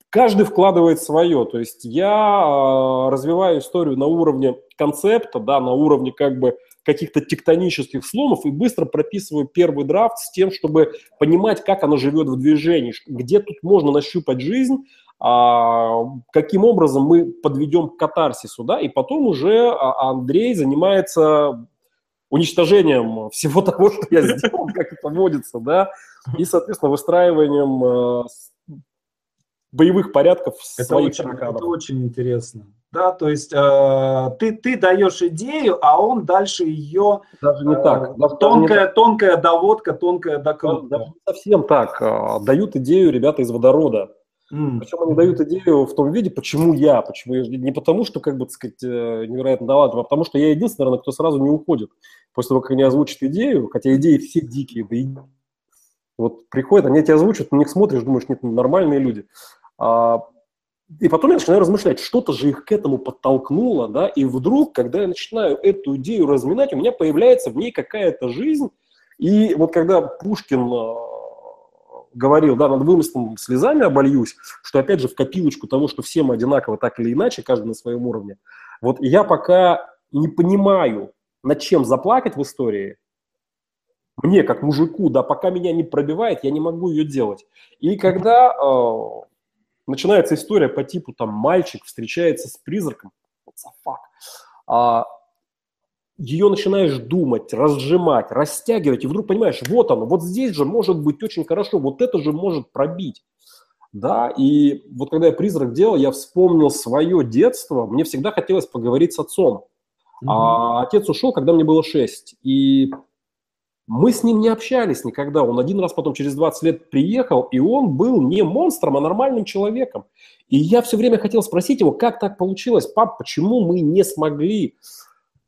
каждый вкладывает свое. То есть я развиваю историю на уровне концепта, да, на уровне как бы каких-то тектонических сломов и быстро прописываю первый драфт с тем, чтобы понимать, как оно живет в движении, где тут можно нащупать жизнь, а, каким образом мы подведем к катарсису, да, и потом уже а, Андрей занимается уничтожением всего того, что я сделал, как это водится, да, и, соответственно, выстраиванием э, боевых порядков это своих очень, Это очень интересно. Да, то есть э, ты, ты даешь идею, а он дальше ее... Даже не э, так. Даже тонкая, не так. тонкая доводка, тонкая докрутка. Даже не совсем так. А, дают идею ребята из водорода. Mm. Причем они дают идею в том виде, почему я, почему я, не потому, что, как бы, так сказать, э, невероятно талантливый, а потому что я единственный, наверное, кто сразу не уходит. После того, как они озвучат идею, хотя идеи все дикие, да и вот приходят, они тебя озвучат, на них смотришь, думаешь, нет, нормальные люди. А, и потом я начинаю размышлять, что-то же их к этому подтолкнуло, да, и вдруг, когда я начинаю эту идею разминать, у меня появляется в ней какая-то жизнь, и вот когда Пушкин а, говорил, да, над вымыслом слезами обольюсь, что опять же в копилочку того, что все мы одинаково так или иначе, каждый на своем уровне. Вот я пока не понимаю, над чем заплакать в истории, мне, как мужику, да, пока меня не пробивает, я не могу ее делать. И когда э, начинается история по типу там мальчик встречается с призраком, what а, ее начинаешь думать, разжимать, растягивать, и вдруг понимаешь, вот оно, вот здесь же может быть очень хорошо, вот это же может пробить. Да, и вот когда я призрак делал, я вспомнил свое детство, мне всегда хотелось поговорить с отцом. Mm-hmm. А отец ушел, когда мне было 6. И мы с ним не общались никогда. Он один раз потом через 20 лет приехал, и он был не монстром, а нормальным человеком. И я все время хотел спросить его, как так получилось, пап, почему мы не смогли?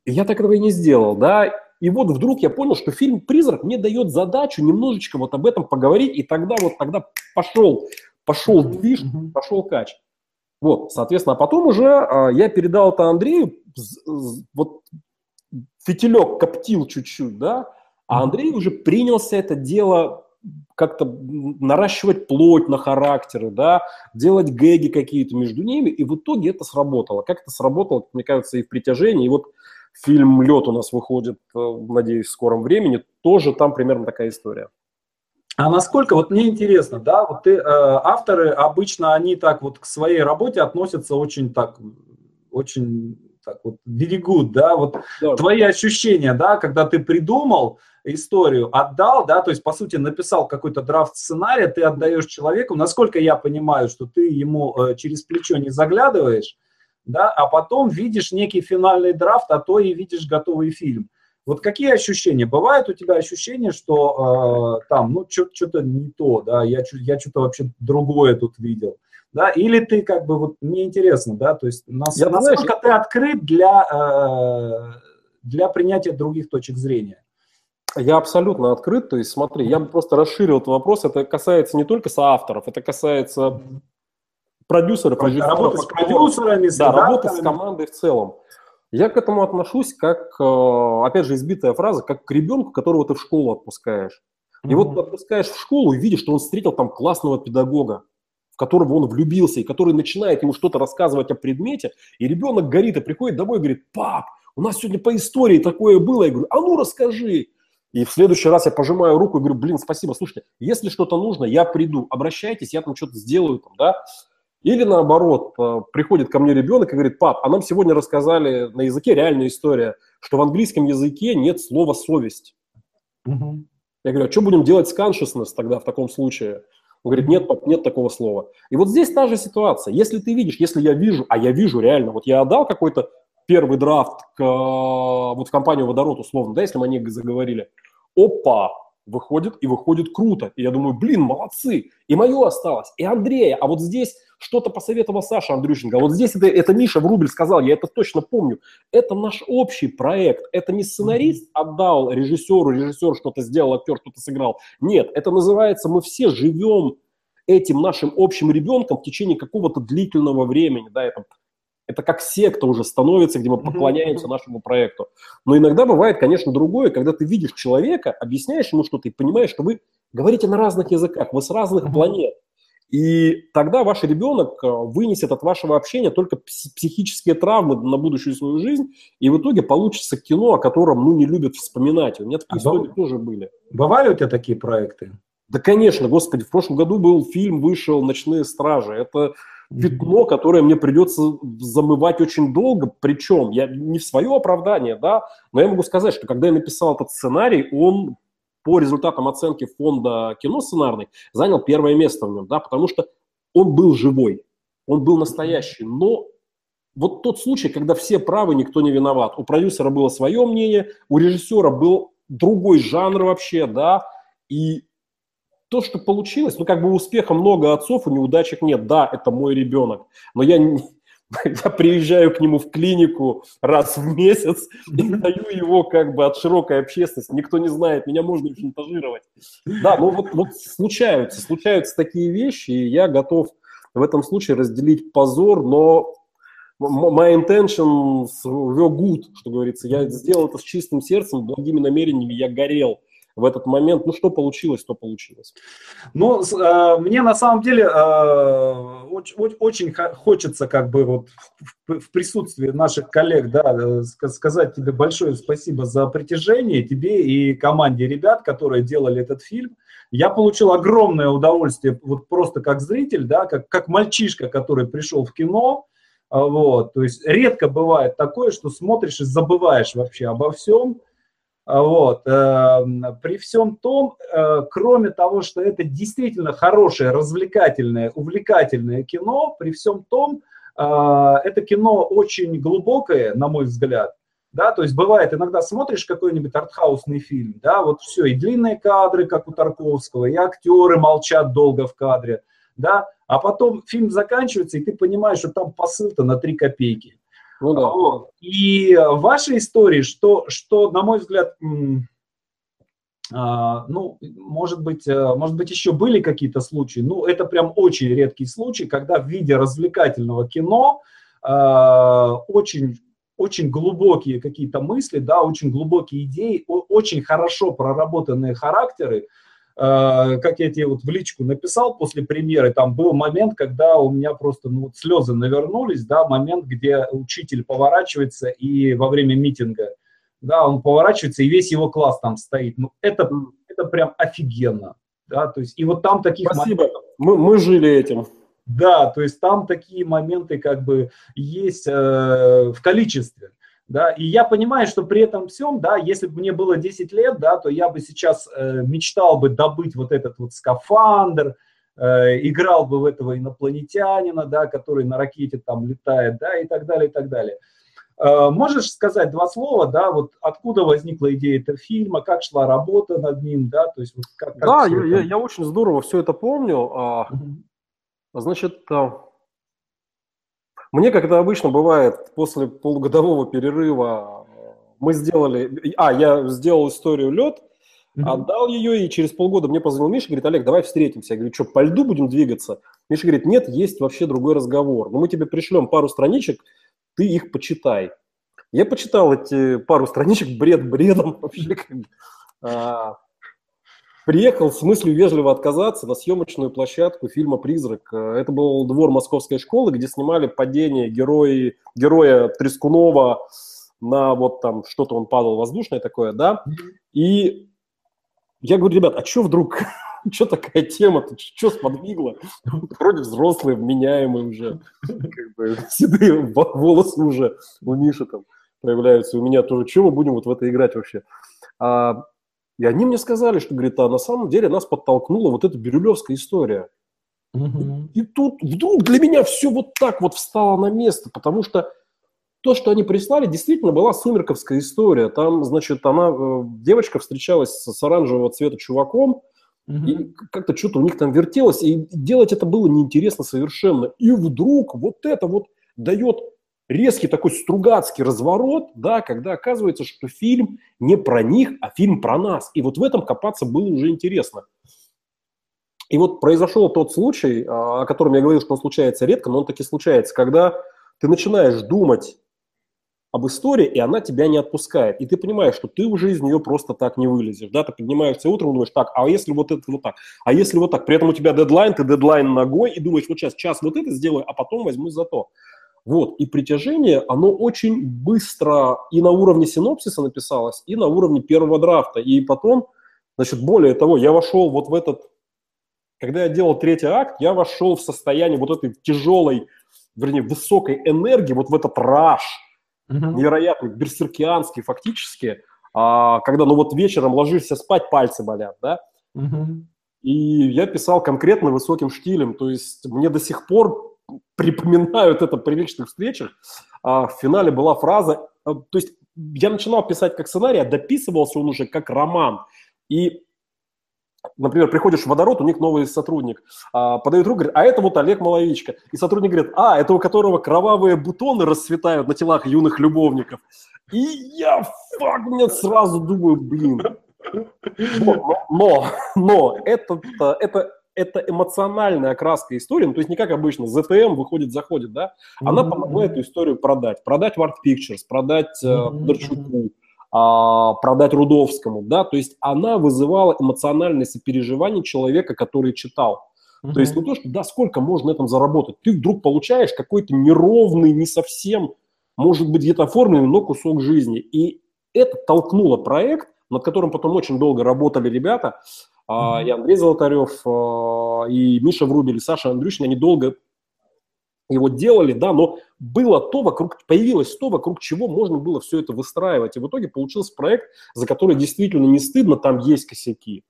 И я так этого и не сделал, да. И вот вдруг я понял, что фильм «Призрак» мне дает задачу немножечко вот об этом поговорить, и тогда вот тогда пошел, пошел движ, пошел кач. Вот, соответственно, а потом уже а, я передал это Андрею, вот фитилек коптил чуть-чуть, да, а Андрей уже принялся это дело как-то наращивать плоть на характеры, да, делать гэги какие-то между ними, и в итоге это сработало. Как это сработало, мне кажется, и в притяжении. И вот фильм «Лед» у нас выходит, э, надеюсь, в скором времени, тоже там примерно такая история. А насколько, вот мне интересно, да, вот ты, э, авторы обычно, они так вот к своей работе относятся очень так, очень так вот, good, да, вот да. твои ощущения, да, когда ты придумал, историю отдал, да, то есть, по сути, написал какой-то драфт сценария, ты отдаешь человеку, насколько я понимаю, что ты ему э, через плечо не заглядываешь, да, а потом видишь некий финальный драфт, а то и видишь готовый фильм. Вот какие ощущения? Бывает у тебя ощущение, что э, там, ну, что-то не то, да, я, я что-то вообще другое тут видел, да, или ты как бы, вот, мне интересно, да, то есть, нас, я, насколько знаешь, ты открыт для, э, для принятия других точек зрения? Я абсолютно открыт, то есть смотри, я бы просто расширил этот вопрос, это касается не только соавторов, это касается продюсеров, режиссеров. Работа с продюсерами, да, работа с командой в целом. Я к этому отношусь как, э, опять же, избитая фраза, как к ребенку, которого ты в школу отпускаешь. И mm-hmm. вот ты отпускаешь в школу и видишь, что он встретил там классного педагога, в которого он влюбился, и который начинает ему что-то рассказывать о предмете, и ребенок горит и приходит домой и говорит, пап, у нас сегодня по истории такое было. Я говорю, а ну расскажи. И в следующий раз я пожимаю руку и говорю, блин, спасибо, слушайте, если что-то нужно, я приду, обращайтесь, я там что-то сделаю, там, да. Или наоборот, э, приходит ко мне ребенок и говорит, пап, а нам сегодня рассказали на языке реальная история, что в английском языке нет слова совесть. Угу. Я говорю, а что будем делать с consciousness тогда в таком случае? Он говорит, нет, пап, нет такого слова. И вот здесь та же ситуация. Если ты видишь, если я вижу, а я вижу реально, вот я отдал какой-то первый драфт к, вот в компанию «Водород» условно, да, если мы о них заговорили, опа, выходит и выходит круто. И я думаю, блин, молодцы. И мое осталось, и Андрея. А вот здесь что-то посоветовал Саша Андрющенко. А вот здесь это, это Миша Врубель сказал, я это точно помню. Это наш общий проект. Это не сценарист отдал режиссеру, режиссер что-то сделал, актер что-то сыграл. Нет, это называется, мы все живем этим нашим общим ребенком в течение какого-то длительного времени. Да, это это как секта уже становится, где мы поклоняемся mm-hmm. нашему проекту. Но иногда бывает, конечно, другое, когда ты видишь человека, объясняешь ему что-то и понимаешь, что вы говорите на разных языках, вы с разных mm-hmm. планет. И тогда ваш ребенок э, вынесет от вашего общения только психические травмы на будущую свою жизнь, и в итоге получится кино, о котором ну, не любят вспоминать. У меня такие а истории тоже были. Бывали у тебя такие проекты? Да, конечно, господи, в прошлом году был фильм, вышел «Ночные стражи». Это пятно, которое мне придется замывать очень долго. Причем я не в свое оправдание, да, но я могу сказать, что когда я написал этот сценарий, он по результатам оценки фонда кино сценарный занял первое место в нем, да, потому что он был живой, он был настоящий, но вот тот случай, когда все правы, никто не виноват. У продюсера было свое мнение, у режиссера был другой жанр вообще, да, и то, что получилось, ну, как бы успеха много отцов, у неудачек нет. Да, это мой ребенок, но я, я приезжаю к нему в клинику раз в месяц и даю его как бы от широкой общественности. Никто не знает, меня можно шантажировать. Да, ну вот, вот случаются, случаются такие вещи, и я готов в этом случае разделить позор, но my intentions were good, что говорится. Я сделал это с чистым сердцем, благими намерениями, я горел в этот момент. Ну, что получилось, то получилось. Ну, э, мне на самом деле э, очень, хочется как бы вот в, присутствии наших коллег, да, э, сказать тебе большое спасибо за притяжение, тебе и команде ребят, которые делали этот фильм. Я получил огромное удовольствие вот просто как зритель, да, как, как мальчишка, который пришел в кино, вот, то есть редко бывает такое, что смотришь и забываешь вообще обо всем, вот. Эм, при всем том, э, кроме того, что это действительно хорошее, развлекательное, увлекательное кино, при всем том, э, это кино очень глубокое, на мой взгляд. Да, то есть бывает, иногда смотришь какой-нибудь артхаусный фильм, да, вот все, и длинные кадры, как у Тарковского, и актеры молчат долго в кадре, да, а потом фильм заканчивается, и ты понимаешь, что там посыл-то на три копейки. Ну, да. вот. И в вашей истории, что, что на мой взгляд, а, ну, может быть, э, может быть, еще были какие-то случаи, ну, это прям очень редкий случай, когда в виде развлекательного кино а, очень очень глубокие какие-то мысли, да, очень глубокие идеи, очень хорошо проработанные характеры, Э, как я тебе вот в личку написал после премьеры, там был момент, когда у меня просто ну, вот слезы навернулись, да, момент, где учитель поворачивается и во время митинга, да, он поворачивается, и весь его класс там стоит. Ну, это, это прям офигенно, да, то есть, и вот там таких Спасибо, моментов... мы, мы жили этим. Да, то есть там такие моменты как бы есть э, в количестве да, и я понимаю, что при этом всем, да, если бы мне было 10 лет, да, то я бы сейчас э, мечтал бы добыть вот этот вот скафандр, э, играл бы в этого инопланетянина, да, который на ракете там летает, да, и так далее, и так далее. Э, можешь сказать два слова, да, вот откуда возникла идея этого фильма, как шла работа над ним, да, то есть вот как, как Да, я, я, я очень здорово все это помню. А, значит, а, мне, как это обычно бывает, после полугодового перерыва мы сделали... А, я сделал историю лед, mm-hmm. отдал ее, и через полгода мне позвонил Миша, говорит, Олег, давай встретимся. Я говорю, что, по льду будем двигаться? Миша говорит, нет, есть вообще другой разговор. Но мы тебе пришлем пару страничек, ты их почитай. Я почитал эти пару страничек, бред бредом вообще. Приехал с мыслью вежливо отказаться на съемочную площадку фильма «Призрак». Это был двор московской школы, где снимали падение герои, героя Трескунова на вот там что-то он падал воздушное такое, да. И я говорю, ребят, а что вдруг, что такая тема-то, что сподвигло? Вроде взрослые, вменяемые уже, как бы, седые волосы уже у Миши там появляются, у меня тоже, что мы будем вот в это играть вообще? А, и они мне сказали, что, говорит, а на самом деле нас подтолкнула вот эта бирюлевская история. Угу. И тут вдруг для меня все вот так вот встало на место, потому что то, что они прислали, действительно была сумерковская история. Там, значит, она, э, девочка встречалась с оранжевого цвета чуваком, mm и как-то что-то у них там вертелось, и делать это было неинтересно совершенно. И вдруг вот это вот дает резкий такой стругацкий разворот, да, когда оказывается, что фильм не про них, а фильм про нас. И вот в этом копаться было уже интересно. И вот произошел тот случай, а, о котором я говорил, что он случается редко, но он таки случается, когда ты начинаешь думать об истории, и она тебя не отпускает. И ты понимаешь, что ты уже из нее просто так не вылезешь. Да? Ты поднимаешься утром и думаешь, так, а если вот это вот так? А если вот так? При этом у тебя дедлайн, ты дедлайн ногой, и думаешь, вот сейчас час вот это сделаю, а потом возьму за то. Вот, и притяжение, оно очень быстро и на уровне синопсиса написалось, и на уровне первого драфта. И потом, значит, более того, я вошел вот в этот, когда я делал третий акт, я вошел в состояние вот этой тяжелой, вернее, высокой энергии, вот в этот раш, mm-hmm. невероятный, берсеркианский фактически, а, когда, ну вот вечером ложишься спать, пальцы болят, да, mm-hmm. и я писал конкретно высоким штилем, то есть мне до сих пор припоминают это при личных встречах. А в финале была фраза, а, то есть я начинал писать как сценарий, а дописывался он уже как роман. И Например, приходишь в водород, у них новый сотрудник, а, подает руку, говорит, а это вот Олег Маловичка. И сотрудник говорит, а, это у которого кровавые бутоны расцветают на телах юных любовников. И я, фак, мне сразу думаю, блин. Но, но, но это, это, это эмоциональная окраска истории, ну, то есть не как обычно, ZTM выходит, заходит, да, она mm-hmm. помогла эту историю продать, продать в Art Pictures, продать э, mm-hmm. а, продать Рудовскому, да, то есть она вызывала эмоциональное сопереживание человека, который читал. Mm-hmm. То есть не то, что, да, сколько можно на этом заработать, ты вдруг получаешь какой-то неровный, не совсем, может быть, где-то оформленный, но кусок жизни. И это толкнуло проект, над которым потом очень долго работали ребята, Mm-hmm. И Андрей Золотарев, а, и Миша Врубель, и Саша Андрющин, они долго его делали, да, но было то, вокруг, появилось то, вокруг чего можно было все это выстраивать. И в итоге получился проект, за который действительно не стыдно, там есть косяки.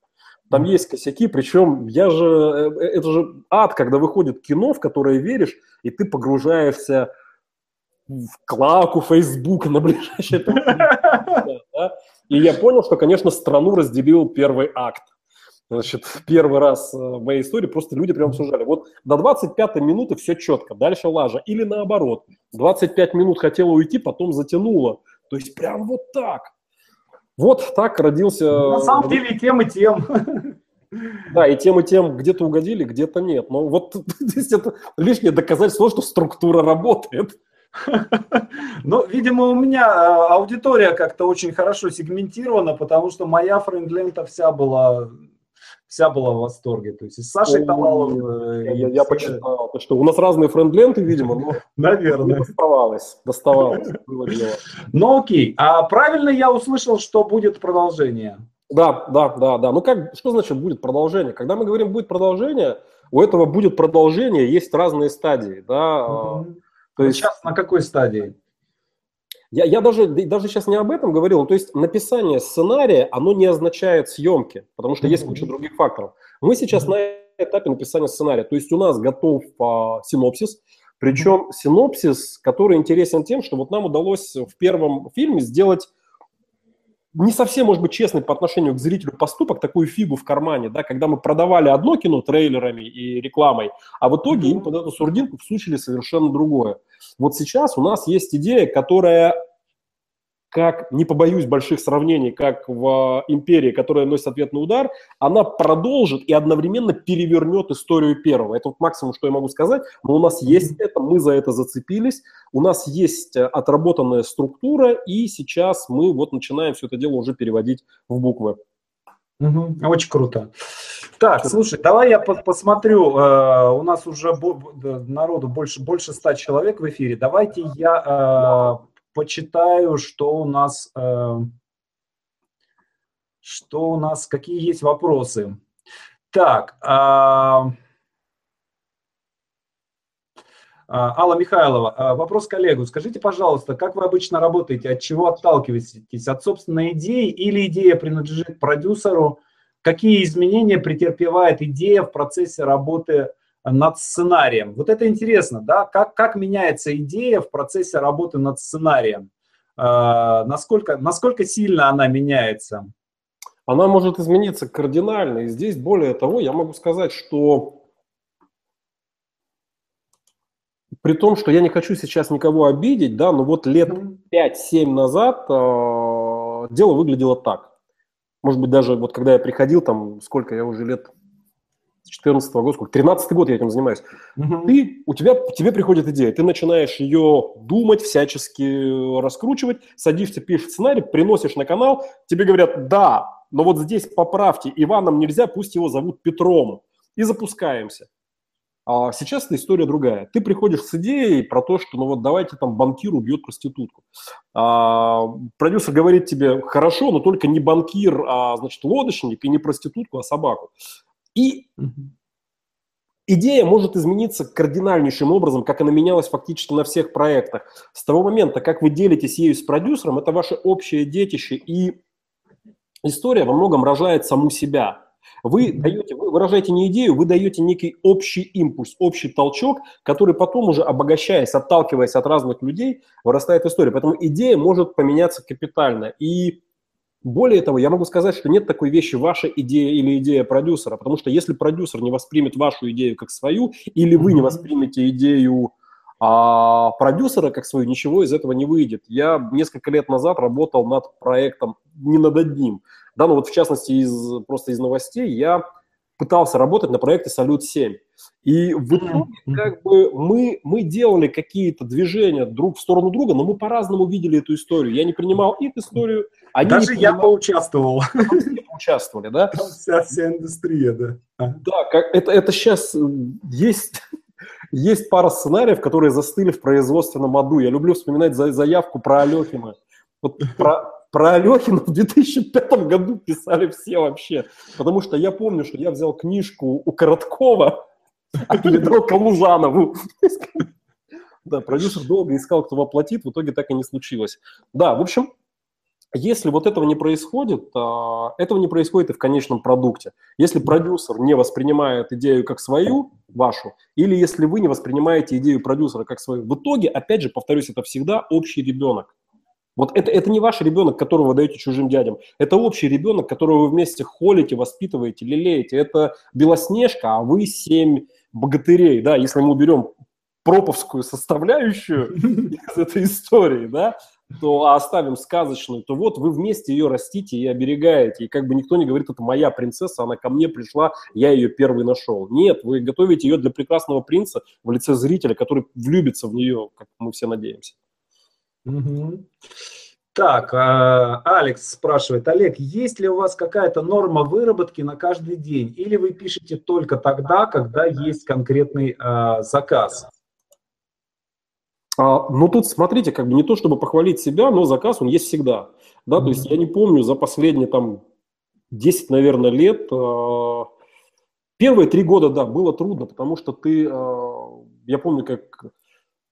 Там есть косяки, причем я же, э, э, это же ад, когда выходит кино, в которое веришь, и ты погружаешься в клаку Фейсбука на ближайшее... И я понял, что, конечно, страну разделил первый акт. Значит, первый раз э, в моей истории просто люди прям обсуждали. Вот до 25 минуты все четко, дальше лажа. Или наоборот, 25 минут хотела уйти, потом затянула. То есть прям вот так. Вот так родился... На самом деле и тем, и тем. Да, и тем, и тем где-то угодили, где-то нет. Но вот здесь это лишнее доказательство, что структура работает. Ну, видимо, у меня э, аудитория как-то очень хорошо сегментирована, потому что моя френдлента вся была вся была в восторге. То есть и с Сашей Талаловым... Я, я, почитал. что, у нас разные френдленты, видимо, но... Наверное. Доставалось, доставалось. Ну окей, а правильно я услышал, что будет продолжение? Да, да, да, да. Ну как, что значит будет продолжение? Когда мы говорим будет продолжение, у этого будет продолжение, есть разные стадии, да. Угу. То есть... Сейчас на какой стадии? Я, я даже, даже сейчас не об этом говорил. То есть написание сценария, оно не означает съемки, потому что есть куча других факторов. Мы сейчас на этапе написания сценария. То есть у нас готов а, синопсис, причем синопсис, который интересен тем, что вот нам удалось в первом фильме сделать не совсем, может быть, честный по отношению к зрителю поступок, такую фигу в кармане, да, когда мы продавали одно кино трейлерами и рекламой, а в итоге им под эту сурдинку всучили совершенно другое. Вот сейчас у нас есть идея, которая как, не побоюсь больших сравнений, как в «Империи», которая носит ответный удар, она продолжит и одновременно перевернет историю первого. Это вот максимум, что я могу сказать. Но у нас есть это, мы за это зацепились, у нас есть э, отработанная структура, и сейчас мы вот начинаем все это дело уже переводить в буквы. Угу, очень круто. Так, слушай, давай я посмотрю. Э, у нас уже народу больше, больше ста человек в эфире. Давайте я э, почитаю, что у нас, э, что у нас, какие есть вопросы. Так, э, Алла Михайлова, а, вопрос коллегу. Скажите, пожалуйста, как вы обычно работаете? От чего отталкиваетесь? От собственной идеи или идея принадлежит продюсеру? Какие изменения претерпевает идея в процессе работы над сценарием. Вот это интересно, да, как, как меняется идея в процессе работы над сценарием? Э, насколько, насколько сильно она меняется? Она может измениться кардинально. И здесь, более того, я могу сказать, что при том, что я не хочу сейчас никого обидеть, да, но вот лет 5-7 назад э, дело выглядело так. Может быть, даже вот когда я приходил, там, сколько я уже лет, 14 года, сколько, 13 год я этим занимаюсь. Угу. Ты, у тебя, тебе приходит идея, ты начинаешь ее думать, всячески раскручивать, садишься, пишешь сценарий, приносишь на канал, тебе говорят, да, но вот здесь поправьте, Иваном нельзя, пусть его зовут Петром. И запускаемся. А сейчас эта история другая. Ты приходишь с идеей про то, что ну вот давайте там банкир убьет проститутку. А, продюсер говорит тебе, хорошо, но только не банкир, а значит лодочник, и не проститутку, а собаку. И идея может измениться кардинальнейшим образом, как она менялась фактически на всех проектах. С того момента, как вы делитесь ею с продюсером, это ваше общее детище, и история во многом рожает саму себя. Вы даете, вы выражаете не идею, вы даете некий общий импульс, общий толчок, который потом уже обогащаясь, отталкиваясь от разных людей, вырастает история. Поэтому идея может поменяться капитально. И более того, я могу сказать, что нет такой вещи ваша идея или идея продюсера, потому что если продюсер не воспримет вашу идею как свою, или вы не воспримете идею а, продюсера как свою, ничего из этого не выйдет. Я несколько лет назад работал над проектом, не над одним, да, ну вот в частности из, просто из новостей я пытался работать на проекте «Салют-7». И в итоге как бы мы, мы делали какие-то движения друг в сторону друга, но мы по-разному видели эту историю. Я не принимал их историю, они Даже я поучаствовал. Все поучаствовали, да? Там вся, вся индустрия, да. Да, как, это, это сейчас э, есть, есть пара сценариев, которые застыли в производственном аду. Я люблю вспоминать за, заявку про Алехина. Вот про, про Алехина в 2005 году писали все вообще. Потому что я помню, что я взял книжку у Короткова, передал Калужанову. Да, продюсер долго искал, кто воплотит, в итоге так и не случилось. Да, в общем, если вот этого не происходит, а, этого не происходит и в конечном продукте. Если продюсер не воспринимает идею как свою, вашу, или если вы не воспринимаете идею продюсера как свою, в итоге, опять же, повторюсь, это всегда общий ребенок. Вот это, это не ваш ребенок, которого вы даете чужим дядям. Это общий ребенок, которого вы вместе холите, воспитываете, лелеете. Это Белоснежка, а вы семь богатырей. Да, если мы уберем проповскую составляющую из этой истории, да, то а оставим сказочную, то вот вы вместе ее растите и оберегаете. И как бы никто не говорит, это моя принцесса, она ко мне пришла, я ее первый нашел. Нет, вы готовите ее для прекрасного принца в лице зрителя, который влюбится в нее, как мы все надеемся. Угу. Так, а, Алекс спрашивает, Олег, есть ли у вас какая-то норма выработки на каждый день, или вы пишете только тогда, когда есть конкретный а, заказ? А, ну тут смотрите, как бы не то чтобы похвалить себя, но заказ он есть всегда, да, mm-hmm. то есть я не помню за последние там 10, наверное, лет, а, первые три года, да, было трудно, потому что ты, а, я помню, как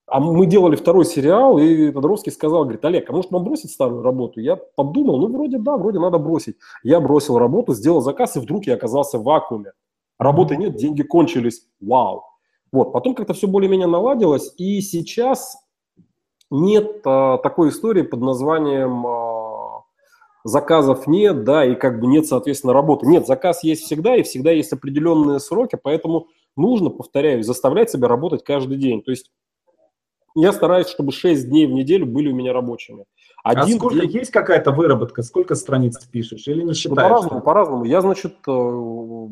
а мы делали второй сериал, и Тодоровский сказал, говорит, Олег, а может нам бросить старую работу? Я подумал, ну вроде да, вроде надо бросить. Я бросил работу, сделал заказ, и вдруг я оказался в вакууме. Работы нет, деньги кончились, вау. Вот, потом как-то все более-менее наладилось, и сейчас нет а, такой истории под названием а, заказов нет, да, и как бы нет, соответственно, работы. Нет, заказ есть всегда, и всегда есть определенные сроки, поэтому нужно, повторяю, заставлять себя работать каждый день. То есть я стараюсь, чтобы 6 дней в неделю были у меня рабочими. А Один а сколько день... есть какая-то выработка? Сколько страниц пишешь или не ну, считаешь? Ну, по-разному, по-разному. Я, значит, э,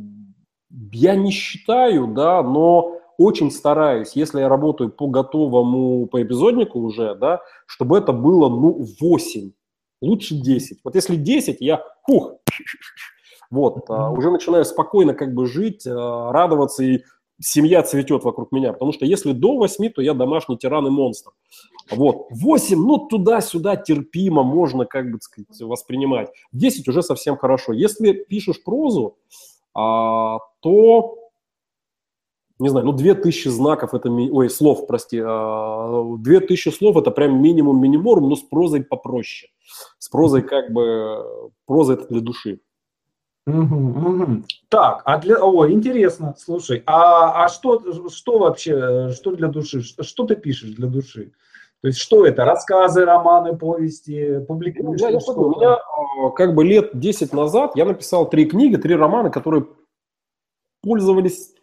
я не считаю, да, но очень стараюсь, если я работаю по готовому, по эпизоднику уже, да, чтобы это было, ну, 8, лучше 10. Вот если 10, я, хух, вот, mm-hmm. уже начинаю спокойно как бы жить, э, радоваться и семья цветет вокруг меня. Потому что если до 8, то я домашний тиран и монстр. Вот. 8, ну, туда-сюда терпимо, можно, как бы сказать, воспринимать. 10 уже совсем хорошо. Если пишешь прозу, а, то, не знаю, ну, 2000 знаков, это, ой, слов, прости, а, 2000 слов, это прям минимум минимум, но с прозой попроще. С прозой как бы, проза это для души. Угу, угу. Так, а для, о, интересно, слушай, а, а что, что вообще, что для души, что, что ты пишешь для души? То есть что это, рассказы, романы, повести, публикуешь? Ну, я, я у меня а, как бы лет 10 назад я написал три книги, три романа, которые пользовались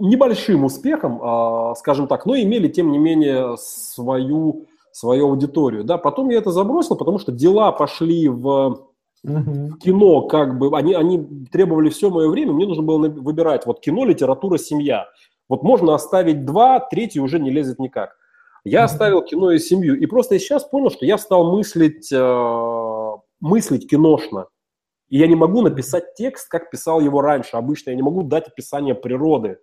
небольшим успехом, а, скажем так, но имели, тем не менее, свою, свою аудиторию. Да? Потом я это забросил, потому что дела пошли в, в кино, как бы, они, они требовали все мое время, мне нужно было выбирать, вот кино, литература, семья. Вот можно оставить два, третий уже не лезет никак. Я оставил кино и семью, и просто сейчас понял, что я стал мыслить, э, мыслить киношно. И я не могу написать текст, как писал его раньше. Обычно я не могу дать описание природы.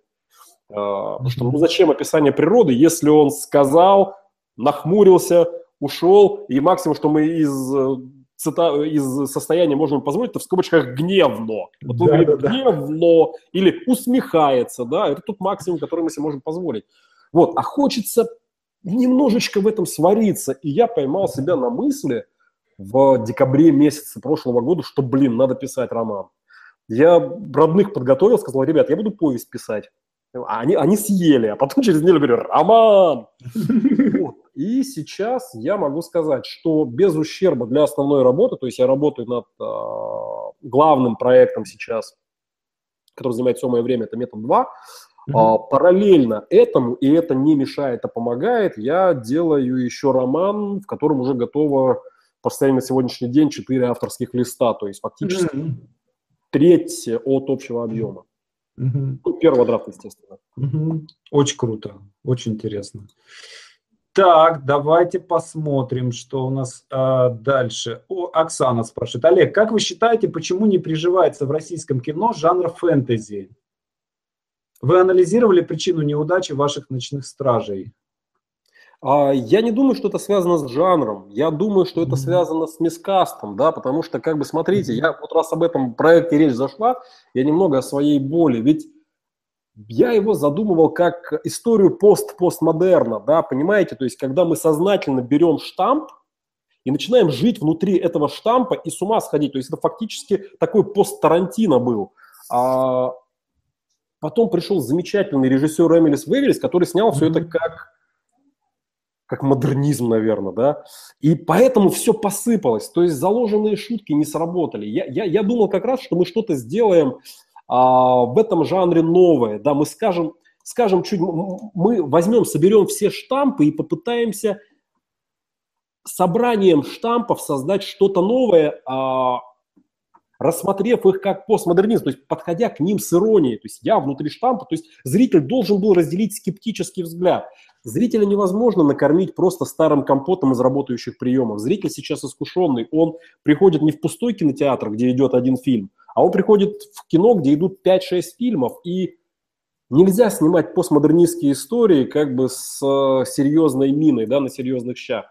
А, потому что ну зачем описание природы, если он сказал, нахмурился, ушел, и максимум, что мы из, э, цита, из состояния можем позволить, это в скобочках гневно. Вот он да, говорит да, гневно или усмехается, да, это тот максимум, который мы себе можем позволить. Вот, а хочется немножечко в этом свариться, и я поймал себя на мысли в декабре месяце прошлого года, что, блин, надо писать роман. Я родных подготовил, сказал, ребят, я буду повесть писать. Они, они съели, а потом через неделю говорю, Роман! Вот. И сейчас я могу сказать, что без ущерба для основной работы, то есть я работаю над э, главным проектом сейчас, который занимает все мое время, это метод 2, mm-hmm. а, параллельно этому, и это не мешает, а помогает, я делаю еще роман, в котором уже готово по состоянию на сегодняшний день 4 авторских листа, то есть фактически mm-hmm. треть от общего объема. Угу. Ну, первого драфта, естественно. Угу. Очень круто, очень интересно. Так, давайте посмотрим, что у нас а, дальше. О, Оксана спрашивает. Олег, как вы считаете, почему не приживается в российском кино жанр фэнтези? Вы анализировали причину неудачи ваших ночных стражей? А, я не думаю, что это связано с жанром. Я думаю, что это связано с мискастом, да, потому что, как бы, смотрите, я вот раз об этом проекте речь зашла, я немного о своей боли. Ведь я его задумывал как историю пост-постмодерна, да, понимаете? То есть, когда мы сознательно берем штамп и начинаем жить внутри этого штампа и с ума сходить. То есть, это фактически такой пост-Тарантино был. А потом пришел замечательный режиссер Эмилис Веверис, который снял все это как как модернизм, наверное, да, и поэтому все посыпалось, то есть заложенные шутки не сработали. Я, я, я думал как раз, что мы что-то сделаем а, в этом жанре новое, да, мы скажем, скажем чуть, мы возьмем, соберем все штампы и попытаемся собранием штампов создать что-то новое, а, рассмотрев их как постмодернизм, то есть подходя к ним с иронией. То есть я внутри штампа, то есть зритель должен был разделить скептический взгляд. Зрителя невозможно накормить просто старым компотом из работающих приемов. Зритель сейчас искушенный. Он приходит не в пустой кинотеатр, где идет один фильм, а он приходит в кино, где идут 5-6 фильмов. И нельзя снимать постмодернистские истории как бы с э, серьезной миной, да, на серьезных щах.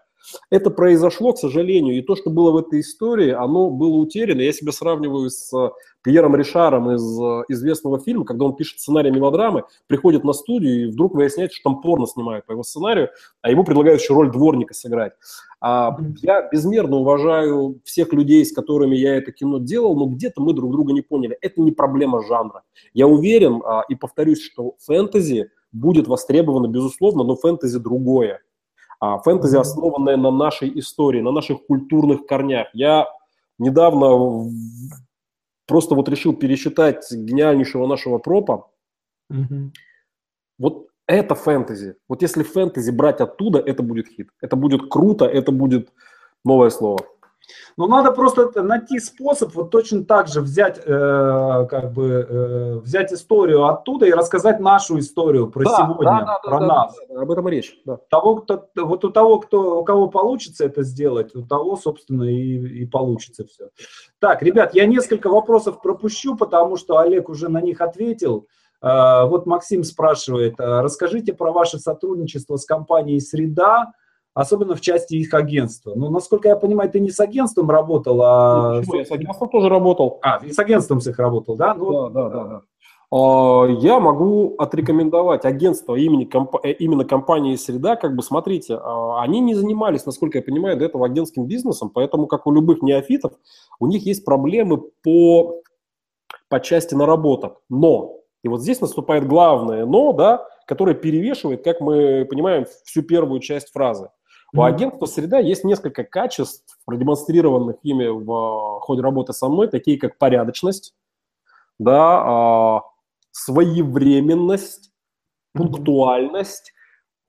Это произошло, к сожалению, и то, что было в этой истории, оно было утеряно. Я себя сравниваю с э, Пьером Ришаром из э, известного фильма, когда он пишет сценарий мелодрамы, приходит на студию и вдруг выясняется, что там порно снимают по его сценарию, а ему предлагают еще роль дворника сыграть. А я безмерно уважаю всех людей, с которыми я это кино делал, но где-то мы друг друга не поняли. Это не проблема жанра. Я уверен а, и повторюсь, что фэнтези будет востребовано, безусловно, но фэнтези другое. А фэнтези, основанное на нашей истории, на наших культурных корнях. Я недавно просто вот решил пересчитать гениальнейшего нашего пропа. Угу. Вот это фэнтези. Вот если фэнтези брать оттуда, это будет хит. Это будет круто, это будет новое слово. Но надо просто найти способ вот точно так же взять, э, как бы, э, взять историю оттуда и рассказать нашу историю про да, сегодня, да, да, про да, нас. Да, да, об этом речь. Да. Того, кто, вот у того, кто, у кого получится это сделать, у того, собственно, и, и получится все. Так, ребят, я несколько вопросов пропущу, потому что Олег уже на них ответил. Э, вот Максим спрашивает, э, расскажите про ваше сотрудничество с компанией «Среда», особенно в части их агентства. Ну, насколько я понимаю, ты не с агентством работал, а... Ну, я с агентством тоже работал. А, и с агентством с их работал, да? Ну, да, да, да, да. А, я могу отрекомендовать агентство имени, э, именно компании «Среда». Как бы, смотрите, а, они не занимались, насколько я понимаю, до этого агентским бизнесом, поэтому, как у любых неофитов, у них есть проблемы по, по части наработок. Но, и вот здесь наступает главное «но», да, которое перевешивает, как мы понимаем, всю первую часть фразы. У агентства «Среда» есть несколько качеств, продемонстрированных ими в а, ходе работы со мной, такие как порядочность, да, своевременность, пунктуальность.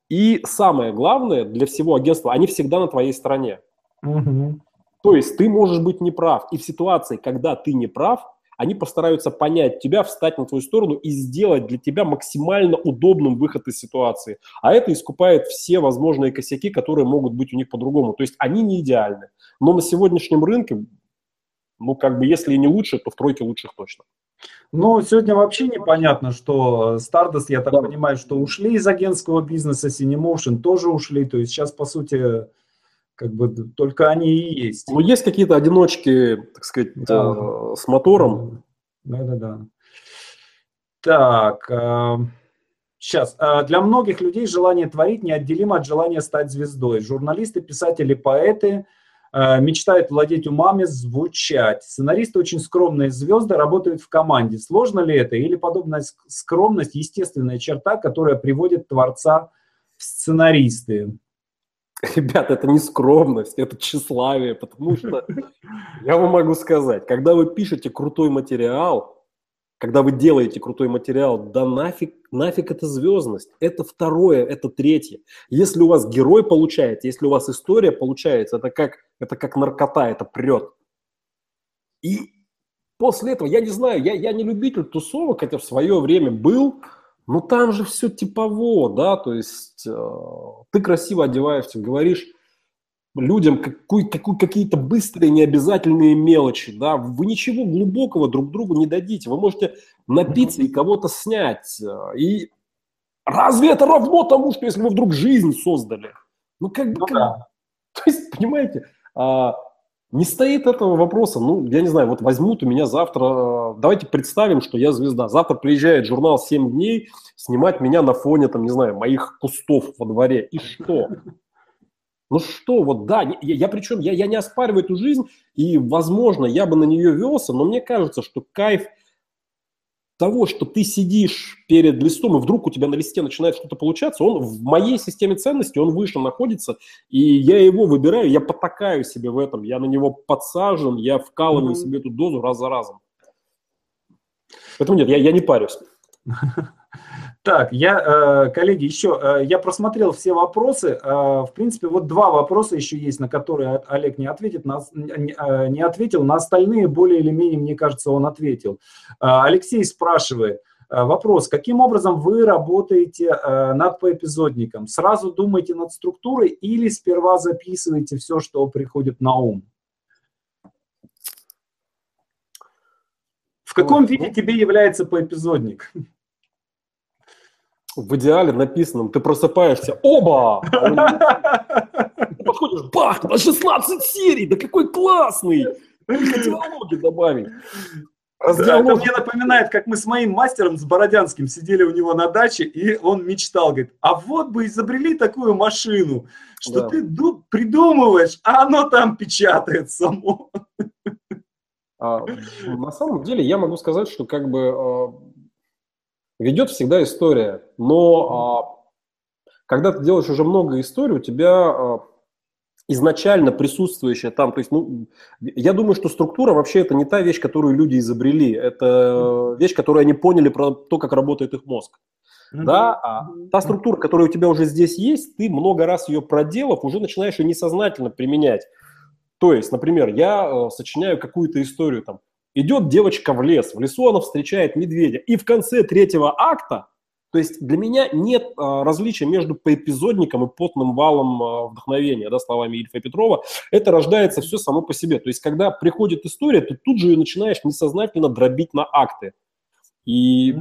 И самое главное для всего агентства, они всегда на твоей стороне. То есть ты можешь быть неправ, и в ситуации, когда ты не прав, они постараются понять тебя, встать на твою сторону и сделать для тебя максимально удобным выход из ситуации. А это искупает все возможные косяки, которые могут быть у них по-другому. То есть они не идеальны. Но на сегодняшнем рынке, ну как бы если и не лучше, то в тройке лучших точно. Ну, сегодня вообще непонятно, что Stardust, я так да. понимаю, что ушли из агентского бизнеса, Cinemotion тоже ушли, то есть сейчас, по сути, как бы только они и есть. Ну, есть какие-то одиночки, так сказать, да. э, с мотором. Да-да-да. Так, э, сейчас. Э, для многих людей желание творить неотделимо от желания стать звездой. Журналисты, писатели, поэты – Э, мечтают владеть умами, звучать. Сценаристы очень скромные звезды, работают в команде. Сложно ли это? Или подобная скромность – естественная черта, которая приводит творца в сценаристы? Ребята, это не скромность, это тщеславие, потому что я вам могу сказать, когда вы пишете крутой материал, когда вы делаете крутой материал, да нафиг, нафиг это звездность. Это второе, это третье. Если у вас герой получается, если у вас история получается, это как, это как наркота, это прет. И после этого, я не знаю, я, я не любитель тусовок, хотя в свое время был, но там же все типово, да, то есть э, ты красиво одеваешься, говоришь людям какой, какой, какие-то быстрые необязательные мелочи, да, вы ничего глубокого друг другу не дадите, вы можете напиться и кого-то снять, и разве это равно тому, что если вы вдруг жизнь создали? Ну, как бы, ну, как... Да. то есть, понимаете, а, не стоит этого вопроса, ну, я не знаю, вот возьмут у меня завтра, давайте представим, что я звезда, завтра приезжает журнал «7 дней» снимать меня на фоне, там, не знаю, моих кустов во дворе, и что? Ну что, вот да, я, я причем, я, я не оспариваю эту жизнь, и, возможно, я бы на нее велся, но мне кажется, что кайф того, что ты сидишь перед листом, и вдруг у тебя на листе начинает что-то получаться, он в моей системе ценностей, он выше находится, и я его выбираю, я потакаю себе в этом, я на него подсажен, я вкалываю mm-hmm. себе эту дозу раз за разом. Поэтому нет, я, я не парюсь. Так, я, э, коллеги, еще, э, я просмотрел все вопросы. Э, в принципе, вот два вопроса еще есть, на которые Олег не, ответит, на, не ответил. На остальные более или менее, мне кажется, он ответил. Алексей спрашивает, Вопрос, каким образом вы работаете над поэпизодником? Сразу думаете над структурой или сперва записываете все, что приходит на ум? В каком виде ну тебе является поэпизодник? В идеале написанном ты просыпаешься, оба! Ты подходишь, бах, на 16 серий, да какой классный! Диалоги добавить. Это мне напоминает, как мы с моим мастером, с Бородянским, сидели у него на даче, и он мечтал, говорит, а вот бы изобрели такую машину, что да. ты придумываешь, а оно там печатает само. А, на самом деле я могу сказать, что как бы а, ведет всегда история. Но а, когда ты делаешь уже много историй, у тебя а, изначально присутствующая там, то есть, ну, я думаю, что структура вообще это не та вещь, которую люди изобрели, это вещь, которую они поняли про то, как работает их мозг. Mm-hmm. Да, а та структура, которая у тебя уже здесь есть, ты много раз ее проделав, уже начинаешь ее несознательно применять. То есть, например, я э, сочиняю какую-то историю там, Идет девочка в лес, в лесу она встречает медведя. И в конце третьего акта, то есть для меня нет а, различия между поэпизодником и потным валом а, вдохновения, да, словами Ильфа Петрова. Это рождается все само по себе. То есть когда приходит история, ты тут же ее начинаешь несознательно дробить на акты. И,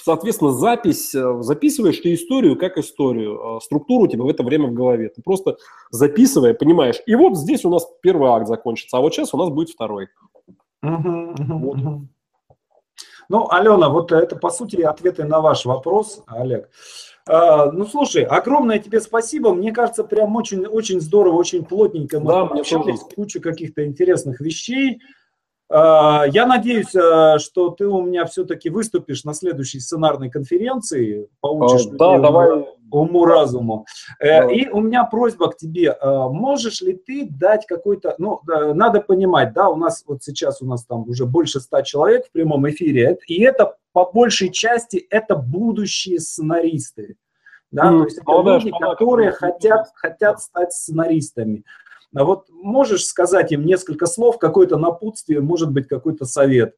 соответственно, запись, э, записываешь ты историю как историю, а структуру у тебя в это время в голове. Ты просто записывая, понимаешь, и вот здесь у нас первый акт закончится, а вот сейчас у нас будет второй. Угу, угу, Ну, Алена, вот это, по сути, ответы на ваш вопрос, Олег. А, ну, слушай, огромное тебе спасибо. Мне кажется, прям очень, очень здорово, очень плотненько мы да, общались, куча каких-то интересных вещей. А, я надеюсь, а, что ты у меня все-таки выступишь на следующей сценарной конференции, получишь а, да, давай. Уму-разуму. Да. И у меня просьба к тебе, можешь ли ты дать какой-то, ну, надо понимать, да, у нас вот сейчас у нас там уже больше ста человек в прямом эфире, и это по большей части это будущие сценаристы. Да, mm, то есть это ну, люди, которые хотят, хотят стать сценаристами. А вот можешь сказать им несколько слов, какое-то напутствие, может быть, какой-то совет?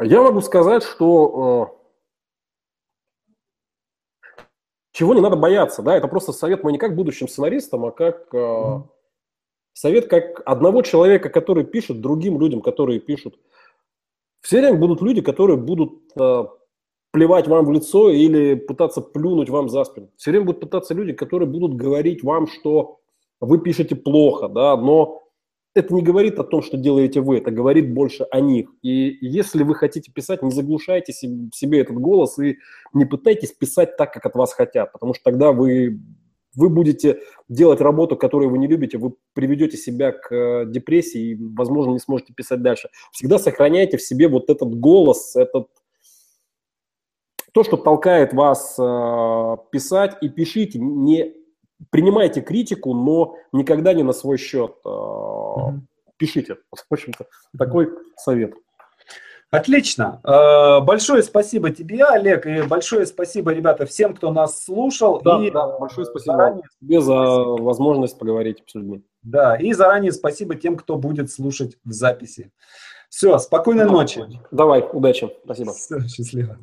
Я могу сказать, что э, чего не надо бояться, да, это просто совет мой не как будущим сценаристам, а как э, совет как одного человека, который пишет другим людям, которые пишут. Все время будут люди, которые будут э, плевать вам в лицо или пытаться плюнуть вам за спину. Все время будут пытаться люди, которые будут говорить вам, что вы пишете плохо, да, но это не говорит о том, что делаете вы, это говорит больше о них. И если вы хотите писать, не заглушайте себе этот голос и не пытайтесь писать так, как от вас хотят, потому что тогда вы, вы будете делать работу, которую вы не любите, вы приведете себя к э, депрессии и, возможно, не сможете писать дальше. Всегда сохраняйте в себе вот этот голос, этот то, что толкает вас э, писать, и пишите, не принимайте критику, но никогда не на свой счет. Mm-hmm. Пишите. В общем-то, такой совет. Отлично. Э, большое спасибо тебе, Олег, и большое спасибо, ребята, всем, кто нас слушал. Да, и да, большое спасибо заранее... тебе за возможность поговорить с людьми. Да, и заранее спасибо тем, кто будет слушать в записи. Все, спокойной ночи. Давай, удачи. Спасибо. Все, счастливо.